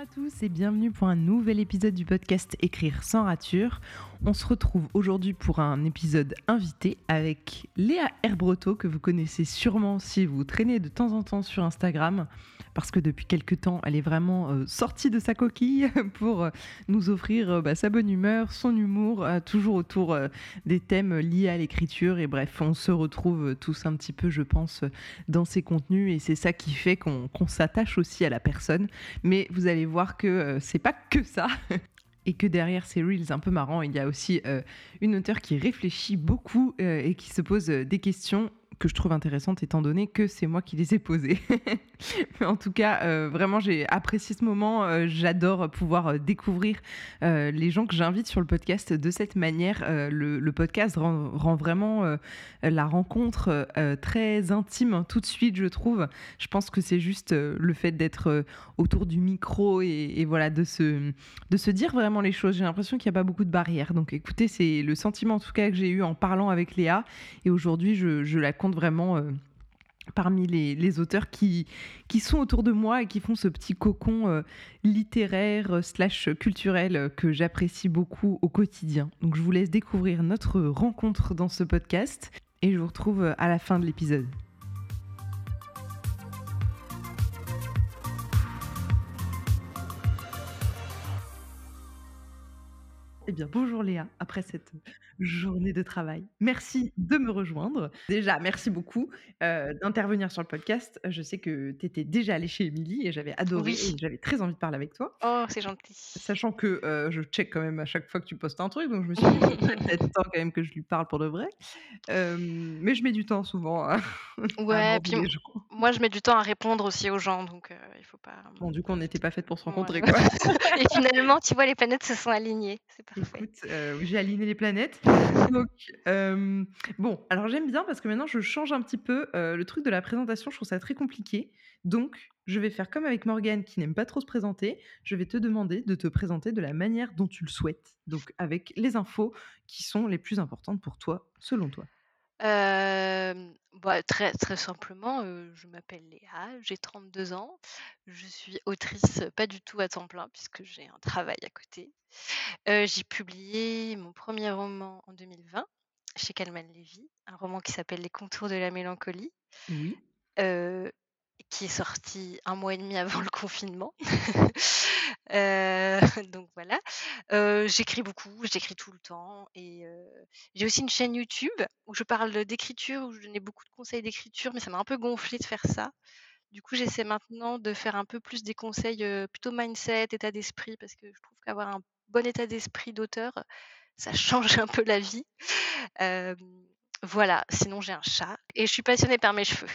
à tous et bienvenue pour un nouvel épisode du podcast Écrire sans rature. On se retrouve aujourd'hui pour un épisode invité avec Léa Herbreto que vous connaissez sûrement si vous traînez de temps en temps sur Instagram parce que depuis quelques temps elle est vraiment euh, sortie de sa coquille pour euh, nous offrir euh, bah, sa bonne humeur, son humour, toujours autour des thèmes liés à l'écriture. Et bref on se retrouve tous un petit peu je pense dans ses contenus. Et c'est ça qui fait qu'on s'attache aussi à la personne. Mais vous allez voir que c'est pas que ça. et que derrière ces reels un peu marrants, il y a aussi une auteure qui réfléchit beaucoup et qui se pose des questions que je trouve intéressante étant donné que c'est moi qui les ai posées. Mais en tout cas, euh, vraiment, j'ai apprécié ce moment. Euh, j'adore pouvoir euh, découvrir les gens que j'invite sur le podcast de cette manière. Le, podcast rend, vraiment la rencontre très intime tout de suite, je trouve. Je pense que c'est juste le fait d'être autour du micro et, voilà, de se, de se dire vraiment les choses. J'ai l'impression qu'il n'y a pas beaucoup de barrières. Donc écoutez, c'est le sentiment en tout cas que j'ai eu en parlant avec Léa. Et aujourd'hui, je, je la compte vraiment euh, parmi les, auteurs qui, qui sont autour de moi et qui font ce petit cocon euh, littéraire euh, slash culturel que j'apprécie beaucoup au quotidien. Donc je vous laisse découvrir notre rencontre dans ce podcast et je vous retrouve à la fin de l'épisode. Eh bien, bonjour Léa, après cette journée de travail. Merci de me rejoindre. Déjà, merci beaucoup euh, d'intervenir sur le podcast. Je sais que tu étais déjà allée chez Émilie et j'avais adoré et j'avais très envie de parler avec toi. Oh, c'est gentil. Sachant que euh, je check quand même à chaque fois que tu postes un truc, donc je me suis dit, peut-être temps quand même que je lui parle pour de vrai. Euh, mais je mets du temps souvent. À, ouais, puis moi je mets du temps à répondre aussi aux gens, donc il faut pas. Bon, du coup, on n'était pas fait pour se rencontrer, quoi. et finalement, tu vois, les planètes se sont alignées. C'est pas Écoute, euh, j'ai aligné les planètes. Donc, euh, bon, alors j'aime bien parce que maintenant je change un petit peu euh, le truc de la présentation. Je trouve ça très compliqué. Donc, je vais faire comme avec Morgane qui n'aime pas trop se présenter. Je vais te demander de te présenter de la manière dont tu le souhaites. Donc, avec les infos qui sont les plus importantes pour toi, selon toi. Bah, très très simplement, je m'appelle Léa, j'ai 32 ans. Je suis autrice, pas du tout à temps plein puisque j'ai un travail à côté. j'ai publié mon premier roman en 2020 chez Calman Levy, un roman qui s'appelle Les contours de la mélancolie. Oui qui est sorti un mois et demi avant le confinement. Euh, donc voilà. Euh, j'écris beaucoup, j'écris tout le temps. Et euh, j'ai aussi une chaîne YouTube où je parle d'écriture, où je donnais beaucoup de conseils d'écriture, mais ça m'a un peu gonflé de faire ça. Du coup, j'essaie maintenant de faire un peu plus des conseils plutôt mindset, état d'esprit, parce que je trouve qu'avoir un bon état d'esprit d'auteur, ça change un peu la vie. Voilà, sinon j'ai un chat et je suis passionnée par mes cheveux.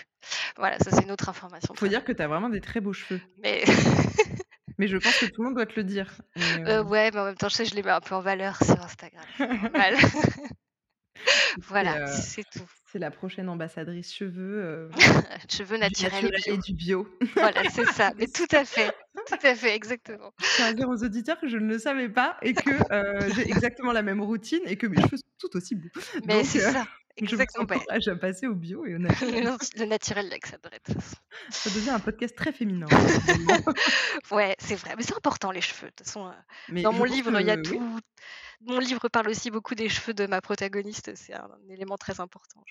Voilà, ça c'est une autre information. Faut dire que tu as vraiment des très beaux cheveux. Mais Mais je pense que tout le monde doit te le dire. Euh, ouais, mais en même temps, je sais, je les mets un peu en valeur sur Instagram. voilà, euh, c'est tout. C'est la prochaine ambassadrice cheveux. Euh, cheveux naturels et du bio. voilà, c'est ça. Mais tout à fait. Tout à fait, exactement. Je tiens à dire aux auditeurs que je ne le savais pas et que j'ai exactement la même routine et que mes cheveux sont tout aussi beaux. Mais c'est ça. Exactement. Je vous encourage à passer au bio et au naturel. le naturel, que ça devrait être. Ça devient un podcast très féminin. ouais, c'est vrai. Mais c'est important, les cheveux. De toute façon, euh, dans mon livre, il y a tout. Mon livre parle aussi beaucoup des cheveux de ma protagoniste. C'est un, élément très important.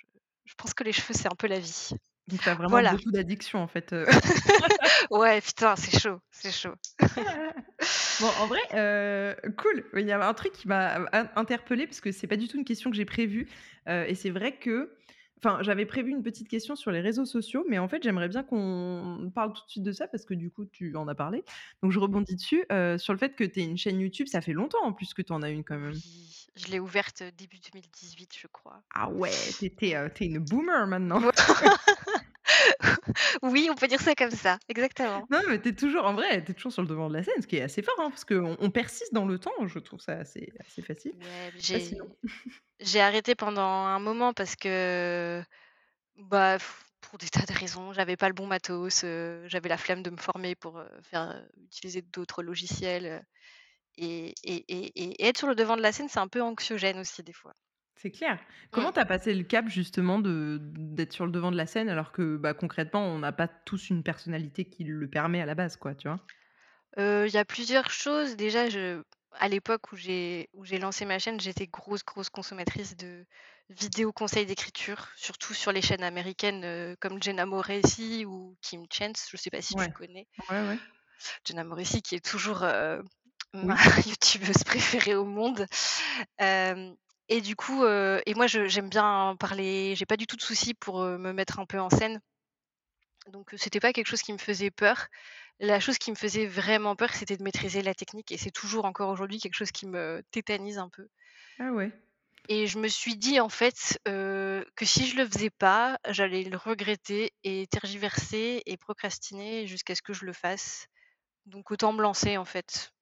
Je, pense que les cheveux, c'est un peu la vie. Donc, tu as vraiment beaucoup d'addiction, en fait. Euh. ouais, putain, c'est chaud. C'est chaud. bon, en vrai, euh, cool. Il y a un truc qui m'a interpellée parce que c'est pas du tout une question que j'ai prévue. Euh, et c'est vrai que. Enfin, j'avais prévu une petite question sur les réseaux sociaux, mais en fait, j'aimerais bien qu'on parle tout de suite de ça parce que du coup, tu en as parlé. Donc, je rebondis dessus. Euh, sur le fait que tu es une chaîne YouTube, ça fait longtemps en plus que tu en as une quand même. Oui, je l'ai ouverte début 2018, je crois. Ah ouais, t'es es, une boomer maintenant. oui, on peut dire ça comme ça, exactement. Non, mais t'es toujours, en vrai, t'es toujours sur le devant de la scène, ce qui est assez fort, hein, parce qu'on on persiste dans le temps, je trouve ça assez, assez facile. j'ai arrêté pendant un moment parce que, bah, pour des tas de raisons, j'avais pas le bon matos, euh, j'avais la flemme de me former pour euh, faire euh, utiliser d'autres logiciels. et, et, et, être sur le devant de la scène, c'est un peu anxiogène aussi des fois. C'est clair. Comment tu as passé le cap justement de d'être sur le devant de la scène alors que bah, concrètement on n'a pas tous une personnalité qui le permet à la base quoi, tu vois? Il y a plusieurs choses. Déjà, je à l'époque où j'ai où j'ai lancé ma chaîne, j'étais grosse, grosse consommatrice de vidéos conseils d'écriture, surtout sur les chaînes américaines, heu, comme Jenna Moreci ou Kim Chance, je sais pas si tu connais? Ouais, ouais. Jenna Moreci qui est toujours, heu, ma youtubeuse préférée au monde. Et du coup, heu et moi j'aime bien parler, j'ai pas du tout de soucis pour, me mettre un peu en scène. Donc, c'était pas quelque chose qui me faisait peur. La chose qui me faisait vraiment peur, c'était de maîtriser la technique et c'est toujours encore aujourd'hui quelque chose qui me tétanise un peu. Ah ouais. Et je me suis dit en fait, que si je le faisais pas, j'allais le regretter et tergiverser et procrastiner jusqu'à ce que je le fasse. Donc autant me lancer en fait.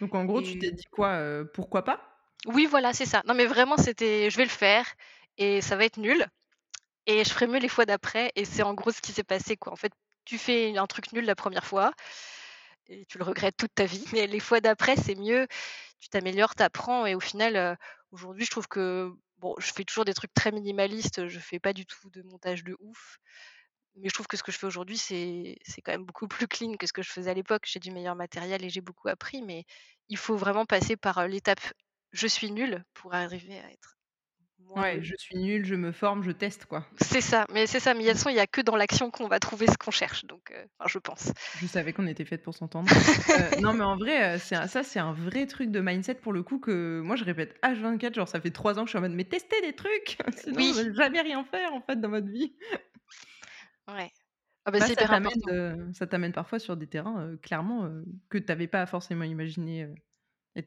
Donc en gros, tu Et t'es dit quoi, pourquoi pas? oui, voilà, c'est ça. Non mais vraiment c'était: «Je vais le faire et ça va être nul et je ferai mieux les fois d'après» et c'est en gros ce qui s'est passé quoi. En fait, tu fais un truc nul la première fois et tu le regrettes toute ta vie, mais les fois d'après, c'est mieux, tu t'améliores, tu apprends et au final, aujourd'hui, je trouve que je fais toujours des trucs très minimalistes, je fais pas du tout de montage de ouf, mais je trouve que ce que je fais aujourd'hui, c'est quand même beaucoup plus clean que ce que je faisais à l'époque. J'ai du meilleur matériel et j'ai beaucoup appris, mais il faut vraiment passer par, l'étape «je suis nul» pour arriver à être Ouais, je suis nulle, je me forme, je teste, quoi. C'est ça, mais c'est ça, mais de toute façon, il y a que dans l'action qu'on va trouver ce qu'on cherche donc enfin je pense. Je savais qu'on était faites pour s'entendre. Heu, non, mais en vrai, heu, c'est un ça, c'est un vrai truc de mindset pour le coup que moi je répète H24, genre ça fait 3 ans que je suis en mode: «Mais testez des trucs, sinon Oui, vous allez jamais rien faire en fait dans votre vie». ouais. Ah bah, Bah, c'est ça t'amène, ça parfois sur des terrains, clairement, que tu avais pas forcément imaginé,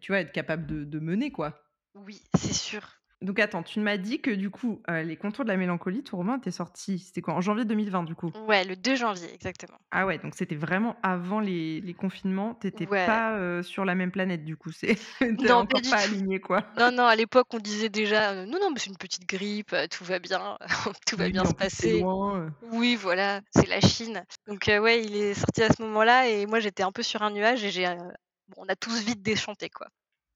tu vois, être capable de de mener, quoi. Oui, c'est sûr. Donc attends, tu m'as dit que du coup, heu, Les Contours de la mélancolie, ton roman était sorti, c'était quoi? En janvier 2020 du coup? Ouais, le 2 janvier, exactement. Ah ouais, donc c'était vraiment avant les les confinements. Tu étais Ouais. pas, heu, sur la même planète du coup, c'est Non, pas encore pas aligné quoi. Non, non, à l'époque, on disait déjà, heu: «Non, non, mais c'est une petite grippe, tout va bien, tout va bien se passer». loin, Oui, voilà, c'est la Chine. Donc ouais, il est sorti à ce moment-là et moi, j'étais un peu sur un nuage et j'ai, bon, on a tous vite déchanté, quoi.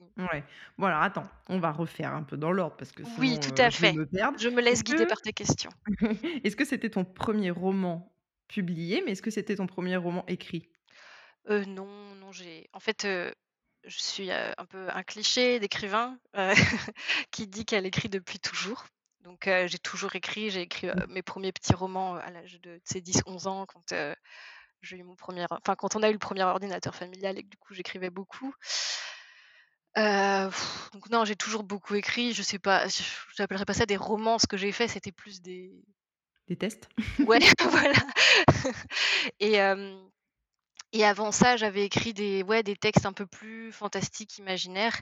Mmh. ouais. Bon alors attends, on va refaire un peu dans l'ordre parce que Oui, sinon, tout heu, à je vais fait. me perdre. Je me laisse Est-ce guider que par tes questions. est-ce que c'était ton premier roman publié, mais est-ce que c'était ton premier roman écrit? Heu, non, non, j'ai en fait, heu, je suis, heu, un peu un cliché d'écrivain, heu, qui dit qu'elle écrit depuis toujours. Donc heu, j'ai toujours écrit, j'ai écrit, heu, mes premiers petits romans, heu, à l'âge de, tu sais, 10-11 ans quand, heu, j'ai eu mon premier enfin, quand on a eu le premier ordinateur familial et que du coup j'écrivais beaucoup. Heu, donc non, j'ai toujours beaucoup écrit, je sais pas, je j'appellerais pas ça des romans, ce que j'ai fait, c'était plus des Des tests? ouais, voilà et hem Et avant ça, j'avais écrit des ouais, des textes un peu plus fantastiques, imaginaires,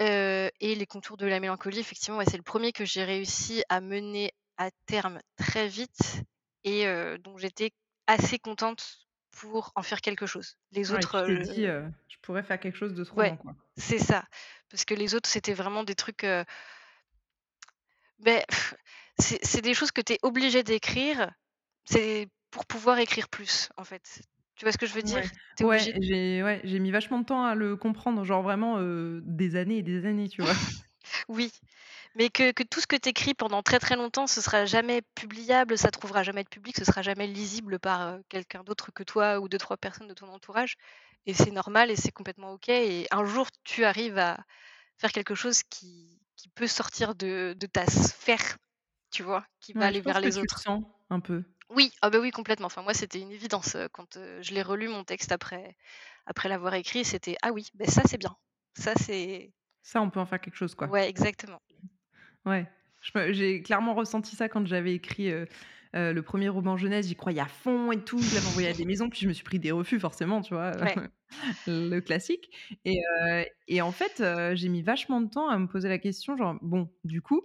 heu et Les Contours de la mélancolie, effectivement, ouais, c'est le premier que j'ai réussi à mener à terme très vite et heu, dont j'étais assez contente pour en faire quelque chose. Les Ouais, autres, tu t'es dit, «Je pourrais faire quelque chose de ce ouais, roman quoi». c'est ça, parce que les autres, c'était vraiment des trucs, c'est des choses que tu es obligé d'écrire, c'est pour pouvoir écrire plus, en fait. Tu vois ce que je veux dire? Ouais, j'ai ouais, mis vachement de temps à le comprendre, genre vraiment, des années et des années, tu vois? oui. Mais que que tout ce que tu écris pendant très, très longtemps, ce sera jamais publiable, ça trouvera jamais de public, ce sera jamais lisible par, heu, quelqu'un d'autre que toi ou deux trois personnes de ton entourage et c'est normal et c'est complètement OK et un jour tu arrives à faire quelque chose qui qui peut sortir de de ta sphère, tu vois? Qui va aller vers que les tu le autres. sens un peu. Oui, ah bah, oui complètement. Enfin moi c'était une évidence, heu, quand, heu, je l'ai relu mon texte après après l'avoir écrit, c'était: «Ah oui, beh, ça c'est bien. Ça c'est» Ça, on peut en faire quelque chose, quoi. ouais exactement. Ouais, j'ai clairement ressenti ça quand j'avais écrit, heu heu, le premier roman jeunesse, j'y croyais à fond et tout, je l'avais envoyé à des maisons, puis je me suis pris des refus forcément, tu vois? Ouais, le classique et heu et en fait, j'ai mis vachement de temps à me poser la question genre: «Bon, du coup,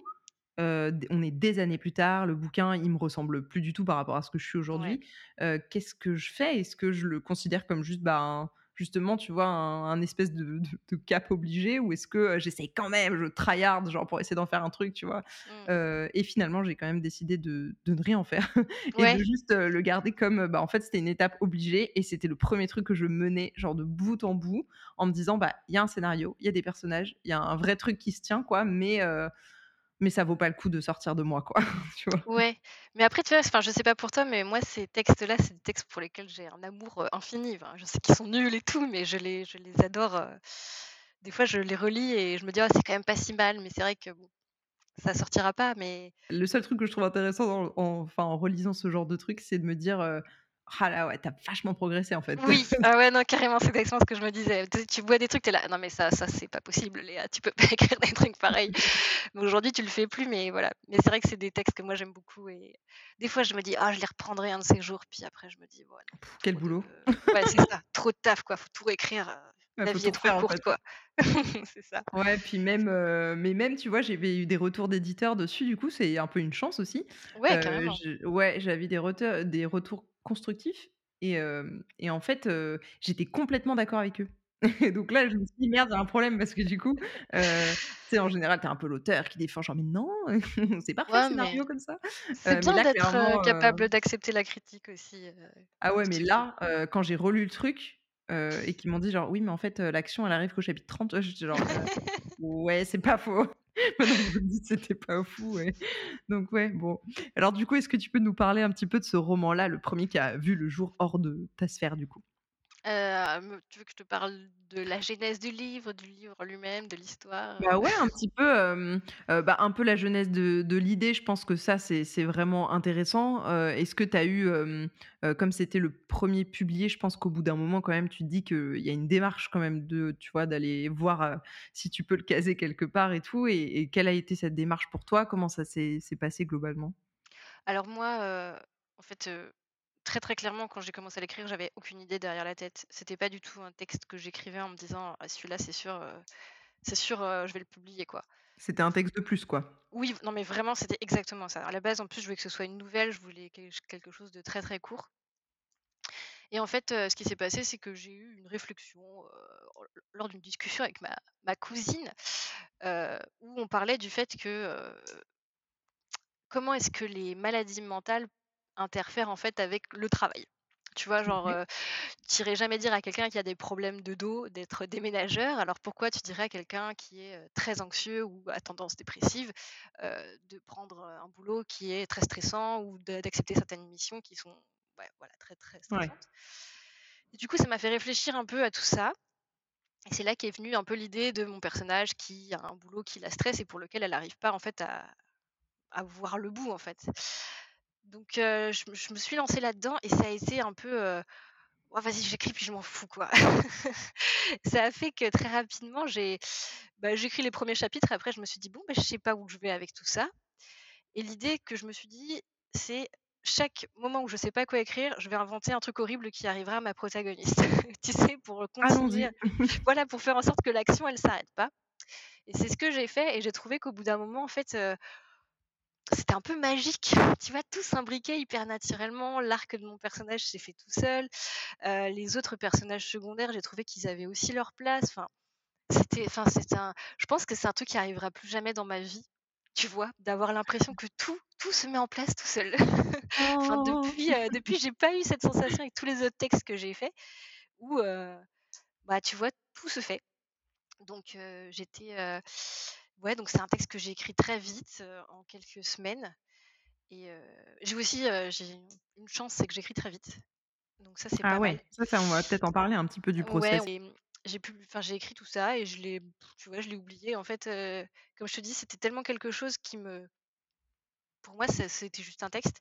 on est des années plus tard, le bouquin, il me ressemble plus du tout par rapport à ce que je suis aujourd'hui. Qu'est-ce que je fais? Est-ce que je le considère comme juste, bah, un justement, tu vois, un un espèce de de de cap obligé ou est-ce que, heu, j'essaye quand même, je tryhard genre pour essayer d'en faire un truc, tu vois? Mmh. Heu et finalement, j'ai quand même décidé de de ne rien en faire et de Ouais. juste, heu, le garder comme, heu, bah, en fait, c'était une étape obligée et c'était le premier truc que je menais genre de bout en bout en me disant: «Bah, il y a un scénario, il y a des personnages, il y a un vrai truc qui se tient quoi, mais mais ça vaut pas le coup de sortir de moi, quoi, tu vois? Ouais, mais après, tu vois, enfin, je sais pas pour toi, mais moi, ces textes-là, c'est des textes pour lesquels j'ai un amour, heu, infini. Enfin, je sais qu'ils sont nuls et tout, mais je les je les adore, heu. Des fois, je les relis et je me dis: «Oh, c'est quand même pas si mal», mais c'est vrai que bon, ça sortira pas, mais Le seul truc que je trouve intéressant en enfin, en relisant ce genre de truc, c'est de me dire, heu: «Ah là, ouais, tu as vachement progressé, en fait». oui, ah ouais, non, carrément, c'est exactement ce que je me disais. Tu tu vois des trucs, tu es là: «Non, mais ça ça, c'est pas possible, Léa, tu peux pas écrire des trucs pareils». Mais aujourd'hui, tu le fais plus, mais voilà. Mais c'est vrai que c'est des textes que moi, j'aime beaucoup et des fois, je me dis: «Ah, je les reprendrai un de ces jours», puis après, je me dis: «Ouais, non, Quel trop de» boulot. ouais, c'est ça, trop de taf, quoi, faut tout réécrire, Ouais, la vie est trop en courte, fait. quoi. C'est ça. Ouais, puis même, heu, mais même, tu vois, j'avais eu des retours d'éditeurs dessus, du coup, c'est un peu une chance aussi. Ouais, Heu, carrément. je ouais, j'avais des des retours constructifs et et en fait, j'étais complètement d'accord avec eux. Et donc là, je me suis dit: «Merde, il y a un problème» parce que du coup, tu sais, en général, tu as un peu l'auteur qui défend genre: «Mais non, c'est parfait Ouais, scénario comme ça». c'est mais bien d'être, capable d'accepter la critique aussi, ah ouais, mais là, quand j'ai relu le truc, heu et qu'ils m'ont dit genre: «Oui, mais en fait, heu, l'action, elle arrive qu'au chapitre 30», j'étais genre: «Heu, ouais, c'est pas faux». Maintenant que vous le dites, c'était pas fou, ouais. Donc ouais, bon. Alors du coup, est-ce que tu peux nous parler un petit peu de ce roman-là, le premier qui a vu le jour hors de ta sphère, du coup? Tu veux que je te parle de la genèse du livre, du livre lui-même, de l'histoire, Bah, ouais, un petit peu, bah, un peu la genèse de de l'idée, je pense que ça, c'est vraiment intéressant. Est-ce que tu as eu, comme c'était le premier publié, je pense qu'au bout d'un moment, quand même, tu te dis qu'il y a une démarche quand même de tu vois, d'aller voir, si tu peux le caser quelque part et tout et et quelle a été cette démarche pour toi? Comment ça s'est passé globalement? Alors moi, en fait, très, très clairement, quand j'ai commencé à l'écrire, j'avais aucune idée derrière la tête. C'était pas du tout un texte que j'écrivais en me disant: «Ah celui-là, c'est sûr, heu, c'est sûr, heu, je vais le publier, quoi». C'était un texte de plus, quoi? Oui, non, mais vraiment, c'était exactement ça. À la base, en plus, je voulais que ce soit une nouvelle, je voulais quel quelque chose de très, très court et en fait, heu, ce qui s'est passé, c'est que j'ai eu une réflexion, lors d'une discussion avec ma ma cousine, où on parlait du fait que, comment est-ce que les maladies mentales interfèrent, en fait, avec le travail? Tu vois? Genre, heu, tu jamais dire à quelqu'un qui a des problèmes de dos d'être déménageur, alors pourquoi tu dirais à quelqu'un qui est, très anxieux ou à tendance dépressive, de prendre, un boulot qui est très stressant ou d'accepter certaines missions qui sont, ouais, voilà, très, très Ouais. stressantes? Et du coup, ça m'a fait réfléchir un peu à tout ça et c'est là qu'est venue un peu l'idée de mon personnage qui a un boulot qui la stresse et pour lequel elle n'arrive pas, en fait, à à voir le bout, en fait. Donc je me je me suis lancée là-dedans et ça a été un peu, «Ouais, vas-y, j'écris puis je m'en fous, quoi». Ça a fait que très rapidement, j'ai bah, écrit les premiers chapitres. Après, je me suis dit: «Bon, bah, je sais pas où je vais avec tout ça» et l'idée que je me suis dit, c'est chaque moment où je sais pas quoi écrire, je vais inventer un truc horrible qui arrivera à ma protagoniste. Tu sais, pour continuer, voilà, pour faire en sorte que l'action, elle s'arrête pas et c'est ce que j'ai fait et j'ai trouvé qu'au bout d'un moment, en fait, c'était un peu magique. Tu vois? Tout s'imbriquait hyper naturellement. L'arc de mon personnage s'est fait tout seul. Heu, les autres personnages secondaires, j'ai trouvé qu'ils avaient aussi leur place. Enfin, c'était enfin, c'est un je pense que c'est un truc qui arrivera plus jamais dans ma vie, tu vois? D'avoir l'impression que tout tout se met en place tout seul. Enfin, Oh! depuis, heu, depuis, j'ai pas eu cette sensation avec tous les autres textes que j'ai faits où, heu, bah, tu vois, tout se fait. Donc j'étais, ouais, donc c'est un texte que j'ai écrit très vite, en quelques semaines et j'ai aussi, j'ai une chance, c'est que j'écris très vite. Donc ça, c'est Ah pas mal. ça ça, on va peut-être en parler un petit peu du Ouais, process. et j'ai pu enfin, j'ai écrit tout ça et je l'ai tu vois, je l'ai oublié. En fait, comme je te dis, c'était tellement quelque chose qui me pour moi, ça c'était juste un texte.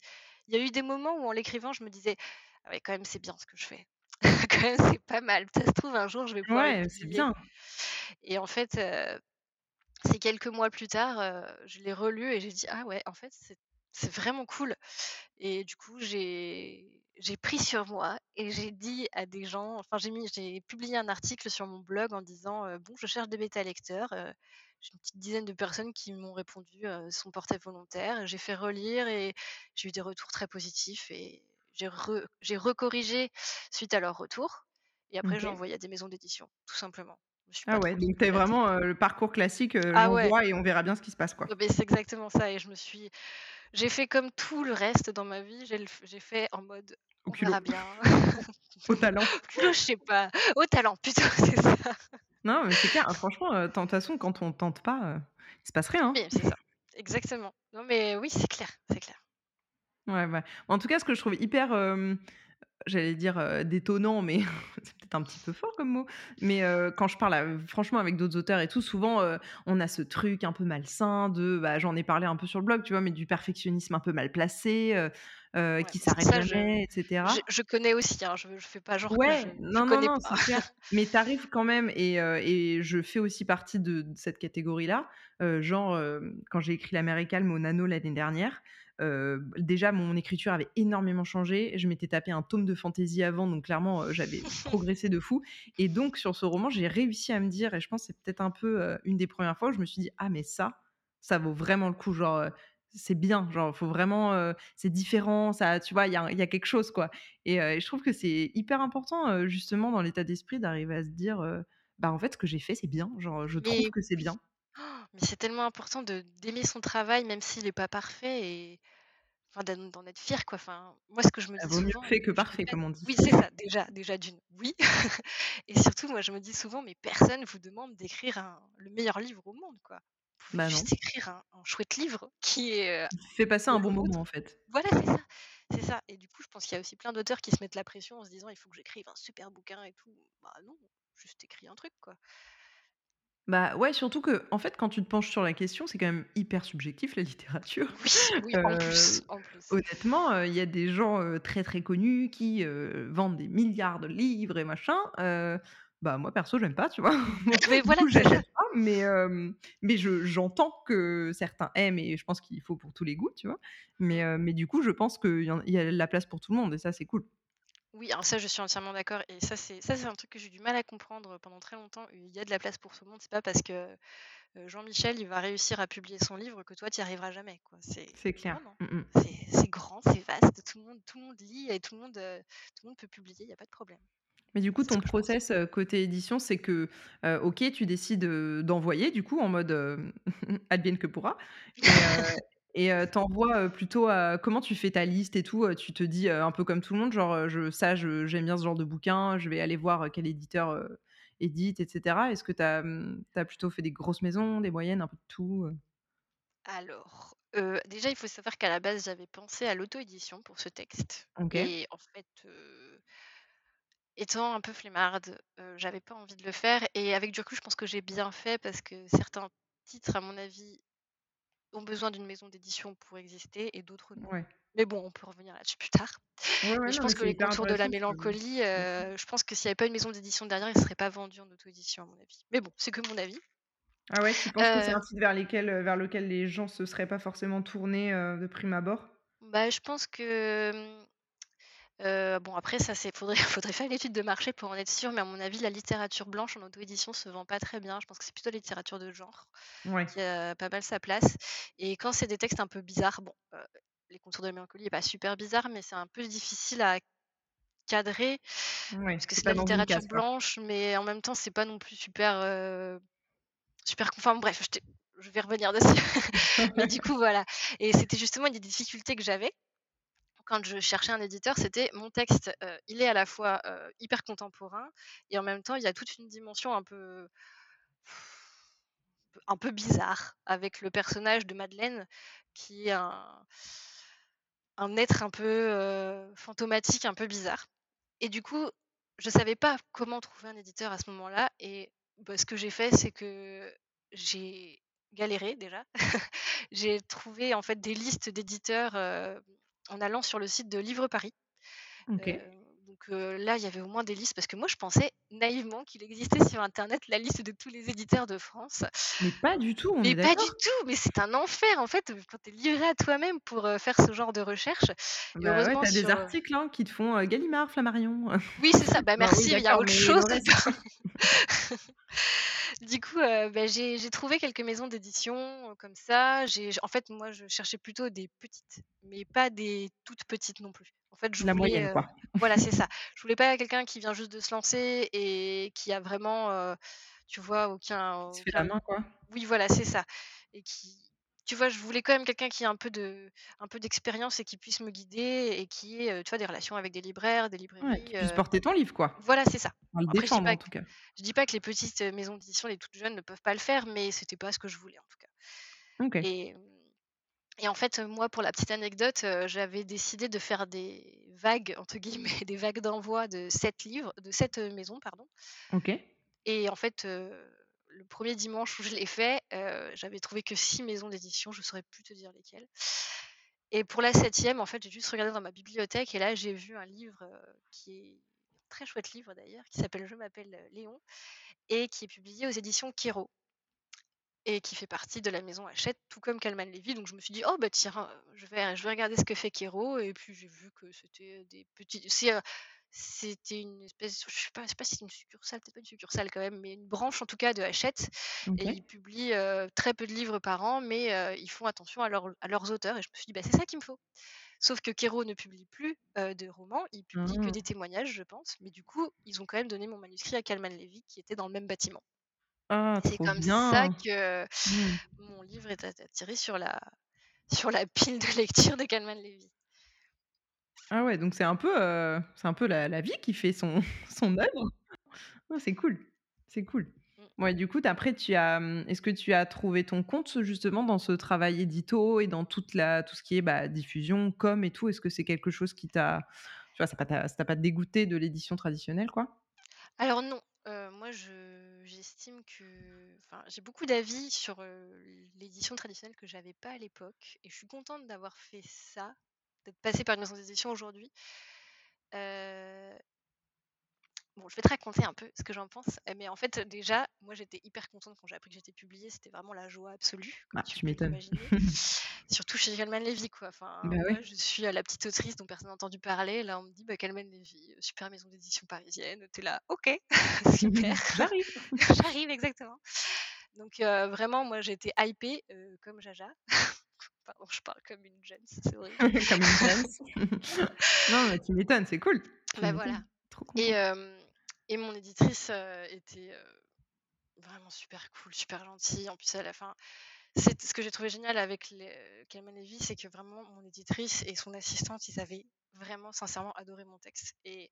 Il y a eu des moments où en l'écrivant, je me disais: «Ah ouais, quand même, c'est bien ce que je fais. Quand même, c'est pas mal. Ça se trouve, un jour, je vais pouvoir le Ouais, c'est publier» bien. et en fait, c'est quelques mois plus tard, je l'ai relu et j'ai dit: «Ah ouais, en fait, c'est c'est vraiment cool». Et du coup, j'ai j'ai pris sur moi et j'ai dit à des gens enfin j'ai mis j'ai publié un article sur mon blog en disant, «Bon, je cherche des bêta lecteurs», j'ai une petite dizaine de personnes qui m'ont répondu, sont portées volontaires. J'ai fait relire et j'ai eu des retours très positifs et j'ai re j'ai recorrigé suite à leurs retours et après j'ai envoyé à des maisons d'édition, tout simplement. Je me suis Ah ouais, donc trop tu es pris la tête. vraiment, heu, le parcours classique, heu, Ah ouais, j'envoie et on verra bien ce qui se passe, quoi. ouais, beh, c'est exactement ça et je me suis j'ai fait comme tout le reste dans ma vie, j'ai le f j'ai fait en mode: Au «On verra bien». au talent. Je sais pas, au talent plutôt, c'est ça. Non, mais c'est clair, hein, franchement, tant de toute façon, quand on tente pas, heu, il se passe rien, hein. c'est ça. exactement. Non, mais oui, c'est clair, c'est clair. Ouais, ouais. En tout cas, ce que je trouve hyper, j'allais dire, détonnant, mais c'est un petit peu fort comme mot, mais heu, quand je parle à franchement avec d'autres auteurs et tout, souvent, heu, on a ce truc un peu malsain de, bah, j'en ai parlé un peu sur le blog, tu vois? Mais du perfectionnisme un peu mal placé, Ouais, qui s'arrête je jamais et je connais aussi, hein, je je fais pas genre que je Ouais, non, non, non, c'est clair. Mais tu arrives quand même et et je fais aussi partie de de cette catégorie-là. Genre, quand j'ai écrit La mer est calme au Nano l'année dernière, déjà mon écriture avait énormément changé. Je m'étais tapé un tome de fantaisie avant, donc clairement, j'avais progressé de fou et donc sur ce roman, j'ai réussi à me dire et je pense que c'est peut-être un peu, une des premières fois où je me suis dit: «Ah mais ça, ça vaut vraiment le coup». Genre, c'est bien, genre faut vraiment, c'est différent, ça tu vois? Il y a y a quelque chose quoi et je trouve que c'est hyper important, justement dans l'état d'esprit d'arriver à se dire, «Bah, en fait, ce que j'ai fait, c'est bien». Genre, je trouve que c'est oui, bien. mais c'est tellement important de d'aimer son travail même s'il est pas parfait et enfin d'en d'en être fier quoi. Enfin, moi ce que je me Bah, dis vaut mieux souvent, fait que je parfait, répète comme on dit. oui c'est ça, déjà déjà d'une, oui et surtout moi je me dis souvent: «Mais personne vous demande d'écrire un le meilleur livre au monde quoi. Vous pouvez Bah, non. juste écrire un un chouette livre qui est, Fait passer un bon moment, vôtre». en fait. Voilà, c'est ça, c'est ça et du coup je pense qu'il y a aussi plein d'auteurs qui se mettent la pression en se disant: «Il faut que j'écrive un super bouquin et tout». Bah non, juste écris un truc quoi. Bah, ouais, surtout qu'en fait, quand tu te penches sur la question, c'est quand même hyper subjectif la littérature. Oui, oui, en plus, en honnêtement, heu, il y a des gens, heu, très, très connus qui, vendent des milliards de livres et machin, bah, moi perso, j'aime pas, tu vois? Mais Du voilà, coup, c'est ça. j'achète pas, mais mais je j'entends que certains aiment et je pense qu'il faut pour tous les goûts, tu vois? Mais mais du coup, je pense qu'il y en il y a la place pour tout le monde et ça, c'est cool. Oui, alors ça, je suis entièrement d'accord et ça, c'est ça, c'est un truc que j'ai eu du mal à comprendre pendant très longtemps. Il y a de la place pour tout le monde. C'est pas parce que, Jean-Michel, il va réussir à publier son livre que toi, tu y arriveras jamais, quoi. C'est clair. non, Mmh mh. c'est c'est grand, c'est vaste, tout le monde tout le monde lit et tout le monde, heu, tout le monde peut publier, il y a pas de problème. Mais du coup, ton pense. process, côté édition, c'est que, OK, tu décides, d'envoyer du coup en mode, advienne que pourra et et heu, tu envoies, plutôt à comment tu fais ta liste et tout? Tu te dis, un peu comme tout le monde, genre, «Je ça, je j'aime bien ce genre de bouquin, je vais aller voir, quel éditeur, édite» et cetera. Est-ce que tu as, mmh, as plutôt fait des grosses maisons, des moyennes, un peu de tout? Alors, déjà, il faut savoir qu'à la base, j'avais pensé à l'auto-édition pour ce texte OK. et en fait, Étant un peu flemmarde, heu, j'avais pas envie de le faire et avec du recul, je pense que j'ai bien fait parce que certains titres, à mon avis, ont besoin d'une maison d'édition pour exister et d'autres non. Ouais. Mais bon, on peut revenir là-dessus plus tard. Ouais, Mais ouais, je pense que Les Contours de la mélancolie, heu, je pense que s'il y avait pas une maison d'édition derrière, il serait pas vendu en auto-édition, à mon avis. Mais bon, c'est que mon avis. Ah ouais, tu penses que c'est Heu, un site vers lesquels, heu, vers lequel les gens se seraient pas forcément tournés, de prime abord? bah, je pense que, heu, bon après ça c'est faudrait faudrait faire une étude de marché pour en être sûr, mais à mon avis, la littérature blanche en auto-édition se vend pas très bien. Je pense que c'est plutôt la littérature de genre. Ouais. qui a pas mal sa place et quand c'est des textes un peu bizarres, bon, heu, Les Contours de la mélancolie est pas super bizarre, mais c'est un peu difficile à cadrer Ouais, parce que c'est de la littérature case, quoi. blanche, mais en même temps, c'est pas non plus super, heu, super enfin bref, je je vais revenir dessus. Mais du coup, voilà et c'était justement une des difficultés que j'avais quand je cherchais un éditeur, c'était mon texte, il est à la fois, hyper contemporain et en même temps, il y a toute une dimension un peu un peu bizarre avec le personnage de Madeleine qui est un être un peu, fantomatique, un peu bizarre et du coup, je savais pas comment trouver un éditeur à ce moment-là et bah, ce que j'ai fait, c'est que j'ai galéré déjà. J'ai trouvé en fait des listes d'éditeurs, en allant sur le site de Livre Paris. Heu, donc heu, là, il y avait au moins des listes parce que moi, je pensais naïvement qu'il existait sur internet la liste de tous les éditeurs de France. Mais pas du tout, on Mais est pas du tout, mais c'est un enfer en fait, quand tu es livré à toi-même pour, heu, faire ce genre de recherche Bah, ouais, heureusement tu as des sur, heu articles, hein, qui te font, Gallimard, Flammarion. oui, c'est ça, bah, oui, merci, il y a autre chose. Du coup, heu, bah, j'ai j'ai trouvé quelques maisons d'édition, heu, comme ça. J'ai en fait, moi, je cherchais plutôt des petites, mais pas des toutes petites non plus. En fait, je la voulais, moyenne, heu quoi. voilà, c'est ça. Je voulais pas quelqu'un qui vient juste de se lancer et qui a vraiment, heu, tu vois, aucun Qui se fait la aucun main, quoi. oui, voilà, c'est ça et qui tu vois, je voulais quand même quelqu'un qui a un peu de un peu d'expérience et qui puisse me guider et qui ait, tu vois, des relations avec des libraires, des Ouais, qui librairies, puisse porter ton livre, quoi. voilà, c'est ça. Enfin, le Après, je dis pas en tout cas. je dis pas que les petites, maisons d'édition, les toutes jeunes ne peuvent pas le faire, mais c'était pas ce que je voulais en tout cas et Et en fait, moi, pour la petite anecdote, j'avais décidé de faire des «vagues» entre guillemets, des vagues d'envoi de 7 livres, de 7 heu, maisons, pardon. OK. Et en fait, le 1er dimanche où je l'ai fait, heu, j'avais trouvé que 6 maisons d'édition, je saurais plus te dire lesquelles. Et pour la 7e, en fait, j'ai juste regardé dans ma bibliothèque et là, j'ai vu un livre, heu, qui est très chouette livre d'ailleurs, qui s'appelle «Je m'appelle Léon» et qui est publié aux éditions Kéro et qui fait partie de la maison Hachette, tout comme Calman Levy. Donc je me suis dit: «Oh bah tiens, je vais regarder ce que fait Kéro» et puis j'ai vu que c'était des petits c'était une espèce je sais pas je sais pas si c'est une succursale, peut-être pas une succursale quand même, mais une branche en tout cas de Hachette et ils publient, très peu de livres par an, mais ils font attention à leurs à leurs auteurs et je me suis dit: «Bah c'est ça qu'il me faut». Sauf que Kéro ne publie plus, de romans, ils publient que des Mmh. témoignages, je pense, mais du coup, ils ont quand même donné mon manuscrit à Calman Levy qui était dans le même bâtiment. Ah, C'est comme ça que Mmh. mon livre est at atterri sur la sur la pile de lecture de Calman Levy. Ah ouais, donc c'est un peu, heu, c'est un peu la la vie qui fait son son œuvre. Oh, c'est cool, c'est cool. Mmh. Ouais, du coup, tu après tu as, mmh, est-ce que tu as trouvé ton compte justement dans ce travail édito et dans toute la tout ce qui est, bah, diffusion, com et tout? Est-ce que c'est quelque chose qui t'a tu vois, ça pas t'a ça t'a pas dégoûté de l'édition traditionnelle, quoi? Alors non, heu, moi je j'estime que enfin, j'ai beaucoup d'avis sur, heu, l'édition traditionnelle que j'avais pas à l'époque et je suis contente d'avoir fait ça, d'être passée par une maison d'édition aujourd'hui. Heu Bon, je vais te raconter un peu ce que j'en pense, heu, mais en fait, déjà, moi, j'étais hyper contente quand j'ai appris que j'étais publiée, c'était vraiment la joie absolue, comme Bah, tu m'étonnes. Surtout chez Calman Levy, quoi. Bah moi, je suis, heu, la petite autrice dont personne n'a entendu parler. Là, on me dit: «Bah, Calman Levy, heu, super maison d'édition parisienne». Tu es là: «OK, super, J'arrive. j'arrive», exactement. Donc vraiment, moi, j'étais hypée, comme Jaja. Pardon, je parle comme une jeune, c'est horrible. Comme une jeune. Non, mais tu m'étonnes, c'est cool. Bah, voilà et et mon éditrice, heu, était, heu, vraiment super cool, super gentille. En plus, à la fin c'est ce que j'ai trouvé génial avec les Calman Levy, c'est que vraiment mon éditrice et son assistante, ils avaient vraiment sincèrement adoré mon texte et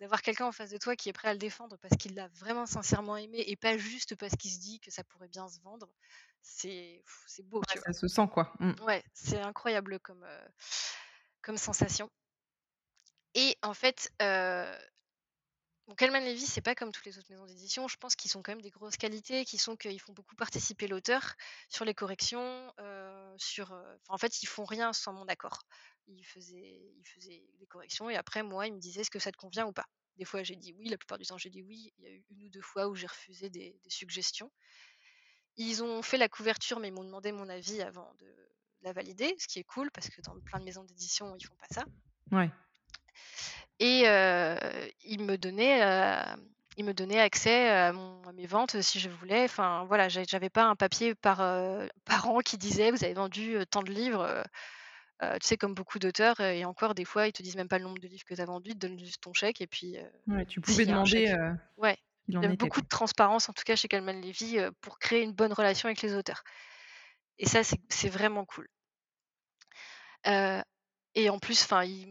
d'avoir quelqu'un en face de toi qui est prêt à le défendre parce qu'il l'a vraiment sincèrement aimé et pas juste parce qu'il se dit que ça pourrait bien se vendre, c'est beau, Ouais, ça se sent, quoi. Mmh. Ouais, c'est incroyable comme, heu, comme sensation et en fait, donc Calman Levy, c'est pas comme toutes les autres maisons d'édition. Je pense qu'ils ont quand même des grosses qualités qui sont qu'ils font beaucoup participer l'auteur sur les corrections, sur, heu enfin, en fait, ils font rien sans mon accord. Faisaient ils faisaient les corrections et après, moi, ils me disaient: «Est-ce que ça te convient ou pas?» Des fois, j'ai dit: «Oui», la plupart du temps, j'ai dit: «Oui». Il y a eu 1 ou 2 fois où j'ai refusé des des suggestions. Ils ont fait la couverture, mais ils m'ont demandé mon avis avant de la valider, ce qui est cool parce que dans plein de maisons d'édition, ils font pas ça Ouais. et heu, ils me donnaient, heu, ils me donnaient accès à mon à mes ventes si je voulais. Enfin, voilà, j'avais pas un papier par, heu, par an qui disait: «Vous avez vendu, tant de livres», tu sais, comme beaucoup d'auteurs et encore des fois, ils te disent même pas le nombre de livres que tu as vendus, ils te donnent juste ton chèque et puis, Ouais, tu pouvais a un demander, chèque. Ouais, il il y était, beaucoup de transparence, en tout cas chez Calman Levy, pour créer une bonne relation avec les auteurs et ça, c'est vraiment cool. Et en plus, enfin, ils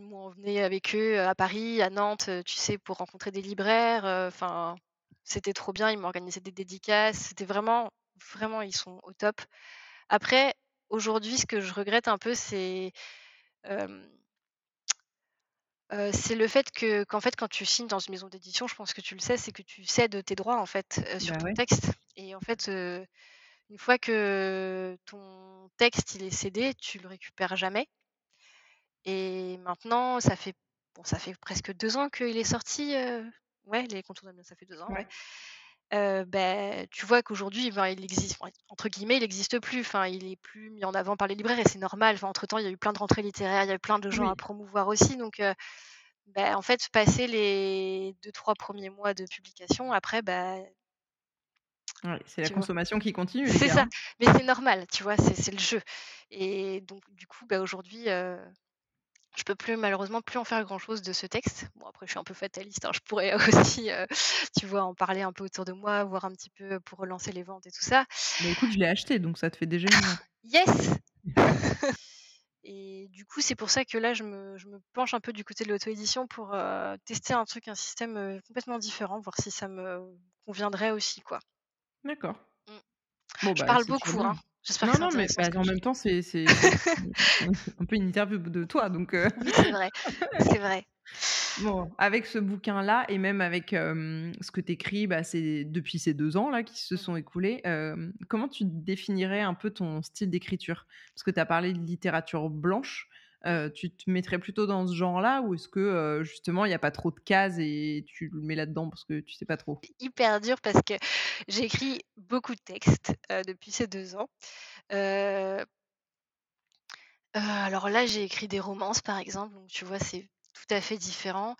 m'ont emmenée avec eux à Paris, à Nantes, tu sais, pour rencontrer des libraires, enfin, c'était trop bien. Ils organisé des dédicaces. C'était vraiment vraiment, ils sont au top. Après, aujourd'hui, ce que je regrette un peu, c'est, le fait que qu'en fait, quand tu signes dans une maison d'édition, je pense que tu le sais, c'est que tu cèdes tes droits, en fait, sur Bah ton ouais. texte et en fait, une fois que ton texte, il est cédé, tu le récupères jamais et maintenant, ça fait bon, ça fait presque 2 ans qu'il est sorti, ouais, Les Contours ça fait 2 ans, ouais. Ouais. Beh, tu vois qu'aujourd'hui, ben, il existe entre guillemets, «il existe plus», enfin, il est plus mis en avant par les libraires et c'est normal. Enfin, entre temps, il y a eu plein de rentrées littéraires, il y a eu plein de gens à promouvoir aussi donc bah, en fait, passer les 2-3 premiers mois de publication, après, bah Ouais, c'est la tu vois? consommation qui continue, C'est ça, hein. mais c'est normal, tu vois? C'est le jeu et donc du coup, bah, aujourd'hui, je peux plus malheureusement plus en faire grand chose de ce texte. Bon après je suis un peu fataliste, hein, je pourrais aussi, heu, tu vois, en parler un peu autour de moi, voir un petit peu pour relancer les ventes et tout ça. Bah, écoute, je l'ai acheté, donc ça te fait déjà une. Yes! Et du coup, c'est pour ça que là, je me je me penche un peu du côté de l'auto-édition pour, heu, tester un truc, un système, heu, complètement différent, voir si ça me conviendrait aussi, quoi. D'accord. Mmh. Bon, Je bah, parle beaucoup, hein. J'espère Non, que non, mais intéressant bah, ce que en je même dis. temps, c'est c'est un peu une interview de toi, donc Oui, c'est vrai, c'est vrai. Bon, avec ce bouquin-là et même avec, ce que tu écris, bah, c'est depuis ces 2 ans-là qui se Mmh mh. sont écoulés, comment tu définirais un peu ton style d'écriture? Parce que tu as parlé de littérature blanche, Heu, tu te mettrais plutôt dans ce genre-là ou est-ce que, heu, justement, il y a pas trop de cases et tu le mets là-dedans parce que tu sais pas trop? Hyper dur parce que j'ai écrit beaucoup de textes, heu, depuis ces 2 ans. Alors là, j'ai écrit des romances, par exemple, donc tu vois, c'est tout à fait différent.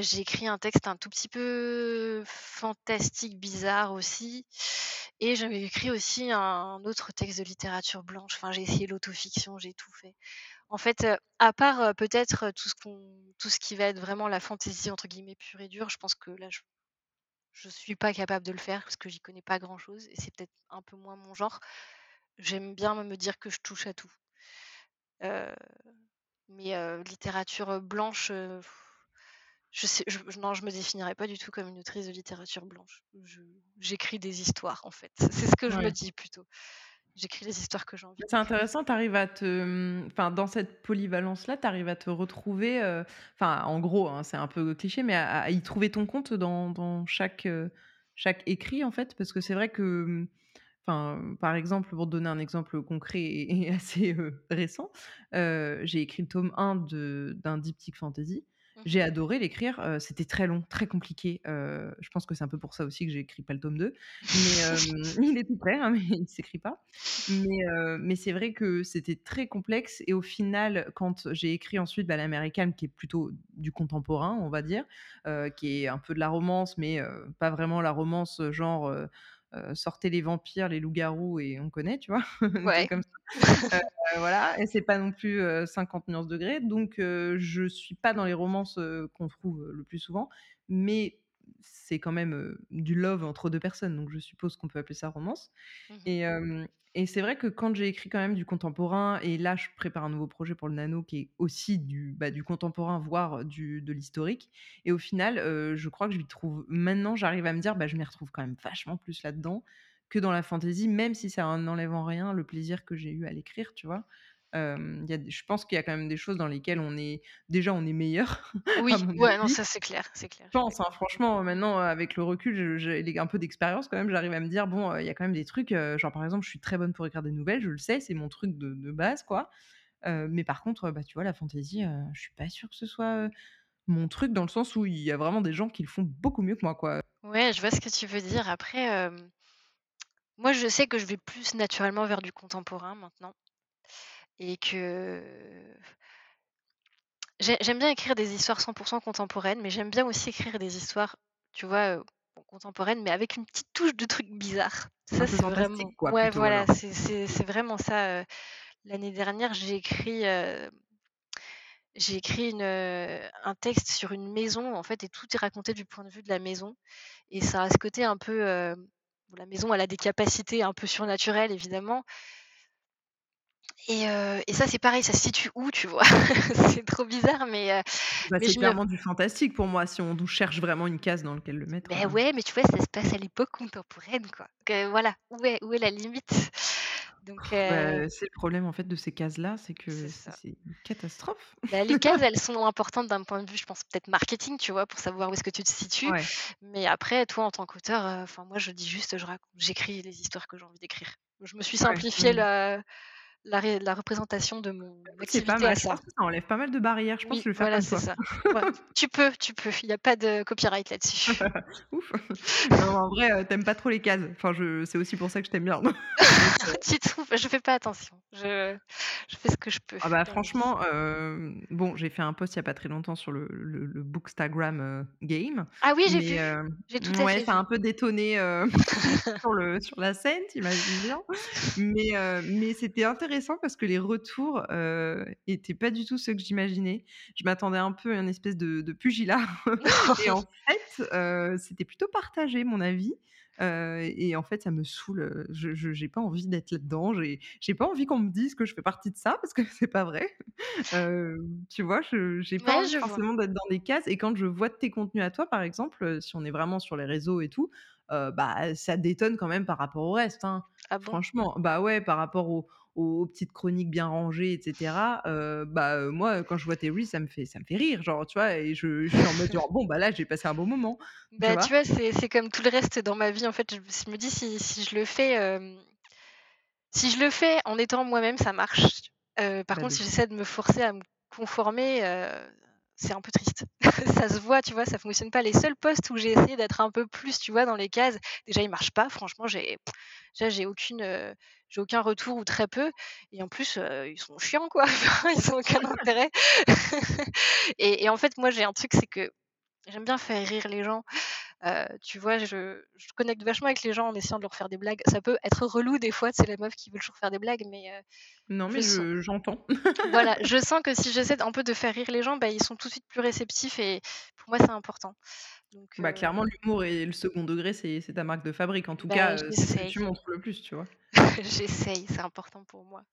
J'ai écrit un texte un tout petit peu fantastique, bizarre aussi et j'avais écrit aussi un autre texte de littérature blanche. Enfin, j'ai essayé l'autofiction, j'ai tout fait. En fait, à part, peut-être, tout ce qu'on tout ce qui va être vraiment la «fantaisie» entre guillemets pure et dure, je pense que là, je je suis pas capable de le faire parce que j'y connais pas grand-chose et c'est peut-être un peu moins mon genre. J'aime bien me dire que je touche à tout. Mais littérature, blanche, je sais je je non, je me définirais pas du tout comme une autrice de littérature blanche. Je j'écris des histoires, en fait. C'est ce que je me Ouais. dis plutôt. J'écris les histoires que j'ai envie C'est intéressant, tu arrives à te, mmh, enfin, dans cette polyvalence-là, tu arrives à te retrouver, heu, enfin, en gros, hein, c'est un peu cliché, mais à à y trouver ton compte dans dans chaque, heu, chaque écrit, en fait? Parce que c'est vrai que, mmh, enfin, par exemple, pour te donner un exemple concret et et assez, heu, récent, j'ai écrit le tome 1 de d'un diptyque fantasy. Mmh J'ai adoré l'écrire, c'était très long, très compliqué, je pense que c'est un peu pour ça aussi que j'ai écrit pas le tome 2, mais il est tout prêt, hein, mais il s'écrit pas. Mais c'est vrai que c'était très complexe et au final, quand j'ai écrit ensuite, bah, l'Américaine qui est plutôt du contemporain, on va dire, qui est un peu de la romance, mais pas vraiment la romance, genre, sortez les vampires, les loups-garous et on connaît, tu vois? Un truc Ouais. comme ça. Heu, voilà et c'est pas non plus, heu, 50 nuances degrés donc je suis pas dans les romances, qu'on trouve, le plus souvent, mais c'est quand même, du love entre 2 personnes, donc je suppose qu'on peut appeler ça romance. Mmh mh. Et c'est vrai que quand j'ai écrit quand même du contemporain et là, je prépare un nouveau projet pour le nano qui est aussi du, bah, du contemporain, voire du de l'historique et au final, je crois que je m'y trouve maintenant, j'arrive à me dire: «Bah, je m'y retrouve quand même vachement plus là-dedans que dans la fantaisie», même si ça n'enlève en rien le plaisir que j'ai eu à l'écrire, tu vois? Y a je pense qu'il y a quand même des choses dans lesquelles on est déjà, on est meilleur Oui, ouais, non, ça c'est clair, c'est clair, je pense, hein, franchement, maintenant, avec le recul, j'ai un peu d'expérience quand même, j'arrive à me dire: «Bon, il y a quand même des trucs», genre, par exemple, je suis très bonne pour écrire des nouvelles, je le sais, c'est mon truc de de base, quoi. Mais par contre, bah, tu vois, la fantaisie, je suis pas sûre que ce soit, mon truc dans le sens où il y a vraiment des gens qui le font beaucoup mieux que moi, quoi. Ouais, je vois ce que tu veux dire. Après, moi, je sais que je vais plus naturellement vers du contemporain maintenant et que J'ai j'aime bien écrire des histoires 100% contemporaines, mais j'aime bien aussi écrire des histoires, tu vois, contemporaines, mais avec une petite touche de trucs bizarres. Ça, Un peu c'est vraiment quoi, ouais, plutôt, voilà, c'est vraiment ça. L'année dernière, j'ai écrit, j'ai écrit une, un texte sur une maison, en fait et tout est raconté du point de vue de la maison et ça a ce côté un peu, bon la maison, elle a des capacités un peu surnaturelles, évidemment et heu et ça, c'est pareil, ça se situe où, tu vois? C'est trop bizarre, mais heu, Bah, mais c'est me clairement du fantastique pour moi, si on cherche vraiment une case dans lequel le mettre, heu. ouais, mais tu vois, ça se passe à l'époque contemporaine, quoi. Que voilà, où est où est la limite? Donc Bah, c'est le problème, en fait, de ces cases-là, c'est que c'est une catastrophe. Bah, les cases, elles sont importantes d'un point de vue, je pense, peut-être marketing, tu vois? Pour savoir où est-ce que tu te situes. Ouais, Mais après, toi, en tant qu'auteur, moi, je dis juste, je raconte j'écris les histoires que j'ai envie d'écrire. Je me suis ouais, simplifié mmh. la la ré la représentation de mon pas activité à mal. Je ça. ça enlève pas mal de barrières. Je pense que je vais faire voilà, comme ça. Ouais, tu peux, tu peux, il y a pas de copyright là-dessus. Ouf. Non, en vrai, heu, tu pas trop les cases. Enfin, je c'est aussi pour ça que je t'aime bien. Heu, Tu trouves? Je fais pas attention. Je je fais ce que je peux ah bah, franchement, hem, bon, j'ai fait un post il y a pas très longtemps sur le le le Bookstagram, game, Ah oui, j'ai vu, j'ai tout à ouais, fait ça a un peu détonné, sur le sur la scène, tu imagines bien. Mais mais c'était intéressant parce que les retours, heu, étaient pas du tout ceux que j'imaginais. Je m'attendais un peu à une espèce de de pugilat et en fait, heu, c'était plutôt partagé mon avis, heu et en fait, ça me saoule, je j'ai pas envie d'être là-dedans, j'ai j'ai pas envie qu'on me dise que je fais partie de ça parce que c'est pas vrai. Tu vois? Je j'ai pas Ouais, envie vois. forcément d'être dans des cases et quand je vois tes contenus à toi, par exemple, si on est vraiment sur les réseaux et tout, bah, ça détonne quand même par rapport au reste, hein. Ah bon? Franchement, bah, ouais, par rapport aux aux petites chroniques bien rangées et cetera, heu, bah, heu, moi, quand je vois tes reels, ça me fait ça me fait rire, genre, tu vois? Et je je suis en mode genre: «Bon, bah, là, j'ai passé un bon moment», Bah, tu vois? vois, c'est c'est comme tout le reste dans ma vie, en fait, je me dis si si je le fais, si je le fais en étant moi-même, ça marche. Heu, par Bah, contre, si j'essaie de me forcer à me conformer, c'est un peu triste. Ça se voit, tu vois? Ça fonctionne pas. Les seuls posts où j'ai essayé d'être un peu plus, tu vois, dans les cases, déjà, ils marchent pas. Franchement, j'ai déjà, j'ai aucune, j'ai aucun retour ou très peu et en plus, ils sont chiants, quoi. Ils ont aucun intérêt et et en fait, moi, j'ai un truc, c'est que j'aime bien faire rire les gens. Heu, tu vois, je je connecte vachement avec les gens en essayant de leur faire des blagues. Ça peut être relou des fois, sais, les meufs qui veulent toujours faire des blagues, mais heu, Non, mais je j'entends. voilà, je sens que si j'essaie un peu de faire rire les gens, bah, ils sont tout de suite plus réceptifs et pour moi, c'est important. Donc Bah, heu, clairement, l'humour et le second degré, c'est c'est ta marque de fabrique. En tout bah, cas, c'est ce que tu montres le plus, tu vois? j'essaye, c'est important pour moi,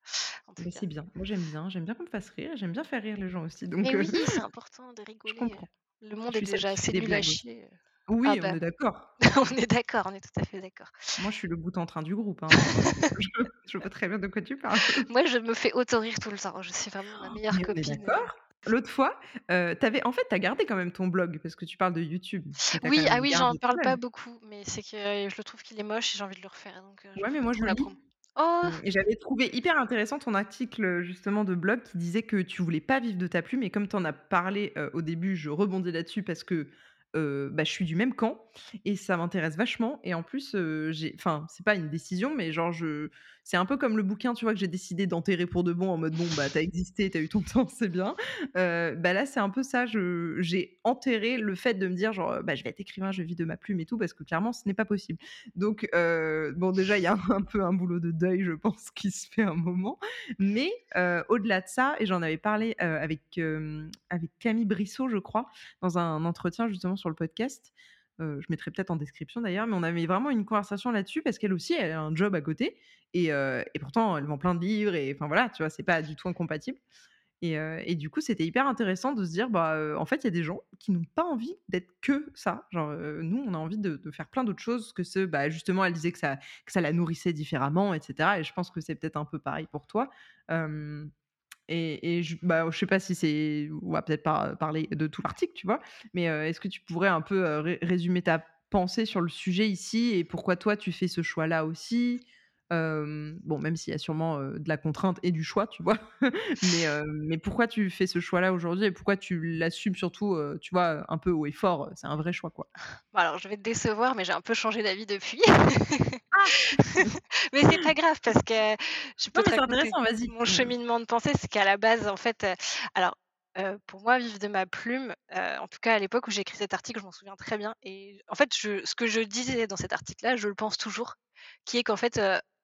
c'est bien. Moi, j'aime bien. J'aime bien qu'on me fasse rire j'aime bien faire rire les gens aussi, donc Mais oui, c'est important de je rigoler, comprends. le monde est déjà assez nul à chier. Ah Oui, on bah, est d'accord. on est d'accord, on est tout à fait d'accord. Moi, je suis le boute en train du groupe, hein, heu, je je vois très bien de quoi tu parles. Moi, je me fais auto-rire tout le temps. Je suis vraiment ma meilleure Mais on est copine, d'accord. L'autre fois, avais en fait, tu as gardé quand même ton blog parce que tu parles de YouTube, quand Oui, ah même oui, j'en gardé parle pas beaucoup, mais c'est que je le trouve qu'il est moche et j'ai envie de le refaire, donc Ouais, mais moi, je trop le la lis. promo. Oh! Mmh et j'avais trouvé hyper intéressant ton article, justement de blog qui disait que tu voulais pas vivre de ta plume et comme tu en as parlé, au début, je rebondis là-dessus parce que, bah, je suis du même camp et ça m'intéresse vachement et en plus, j'ai enfin, c'est pas une décision, mais genre je c'est un peu comme le bouquin, tu vois, que j'ai décidé d'enterrer pour de bon en mode: «Bon, bah, tu as existé, tu as eu ton temps, c'est bien». Heu, bah, là, c'est un peu ça, j'ai enterré le fait de me dire genre, «Bah, je vais être écrivain, je vivre de ma plume et tout» parce que clairement, ce n'est pas possible. Donc, heu, bon, déjà, il y a un peu un boulot de deuil, je pense, qui se fait un moment. Mais, heu, au-delà de ça, et j'en avais parlé, avec, avec Camille Brissot, je crois, dans un entretien justement sur le podcast. Heu, je mettrai peut-être en description d'ailleurs, mais on avait vraiment une conversation là-dessus parce qu'elle aussi, elle a un job à côté et heu et pourtant elle vend plein de livres et enfin voilà, tu vois? C'est pas du tout incompatible. Et heu et du coup, c'était hyper intéressant de se dire, bah, en fait, il y a des gens qui n'ont pas envie d'être que ça. Genre, nous, on a envie de de faire plein d'autres choses que ce bah, justement, elle disait que ça que ça la nourrissait différemment et cetera et je pense que c'est peut-être un peu pareil pour toi. Et je bah, sais pas si c'est on va peut-être pas parler de tout l'article, tu vois? Mais, heu, est-ce que tu pourrais un peu, ré résumer ta pensée sur le sujet ici et pourquoi toi tu fais ce choix-là aussi? Bon, même s'il y a sûrement, de la contrainte et du choix, tu vois? Mais, pourquoi tu fais ce choix-là aujourd'hui et pourquoi tu l'assumes surtout, tu vois, un peu haut et fort, c'est un vrai choix, quoi? Bon alors je vais te décevoir, mais j'ai un peu changé d'avis depuis. Ah! Mais c'est pas grave parce que je Non, peux te mais c'est raconter intéressant, vas-y. mon cheminement de pensée. C'est qu'à la base, en fait, alors, pour moi, vivre de ma plume, en tout cas à l'époque où j'ai écrit cet article, je m'en souviens très bien et en fait, je ce que je disais dans cet article-là, je le pense toujours, qui est qu'en fait,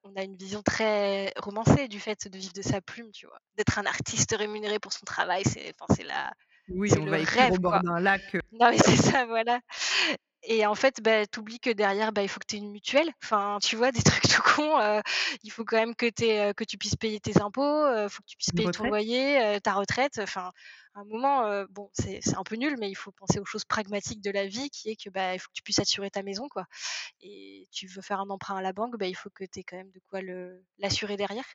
on a une vision très romancée du fait de vivre de sa plume, tu vois? D'être un artiste rémunéré pour son travail, c'est enfin, la Oui, on le va écrire rêve, au bord d'un lac, heu Non, mais c'est ça, voilà et en fait, bah, tu oublies que derrière, bah, il faut que tu aies une mutuelle. Enfin, tu vois, des trucs tout cons, heu, il faut quand même que tu aies, que tu puisses payer tes impôts, heu, faut que tu puisses une payer ton loyer, ta retraite. Enfin, à un moment, heu, bon, c'est un peu nul, mais il faut penser aux choses pragmatiques de la vie qui est que, bah, il faut que tu puisses assurer ta maison, quoi et tu veux faire un emprunt à la banque, bah, il faut que tu aies quand même de quoi l'assurer derrière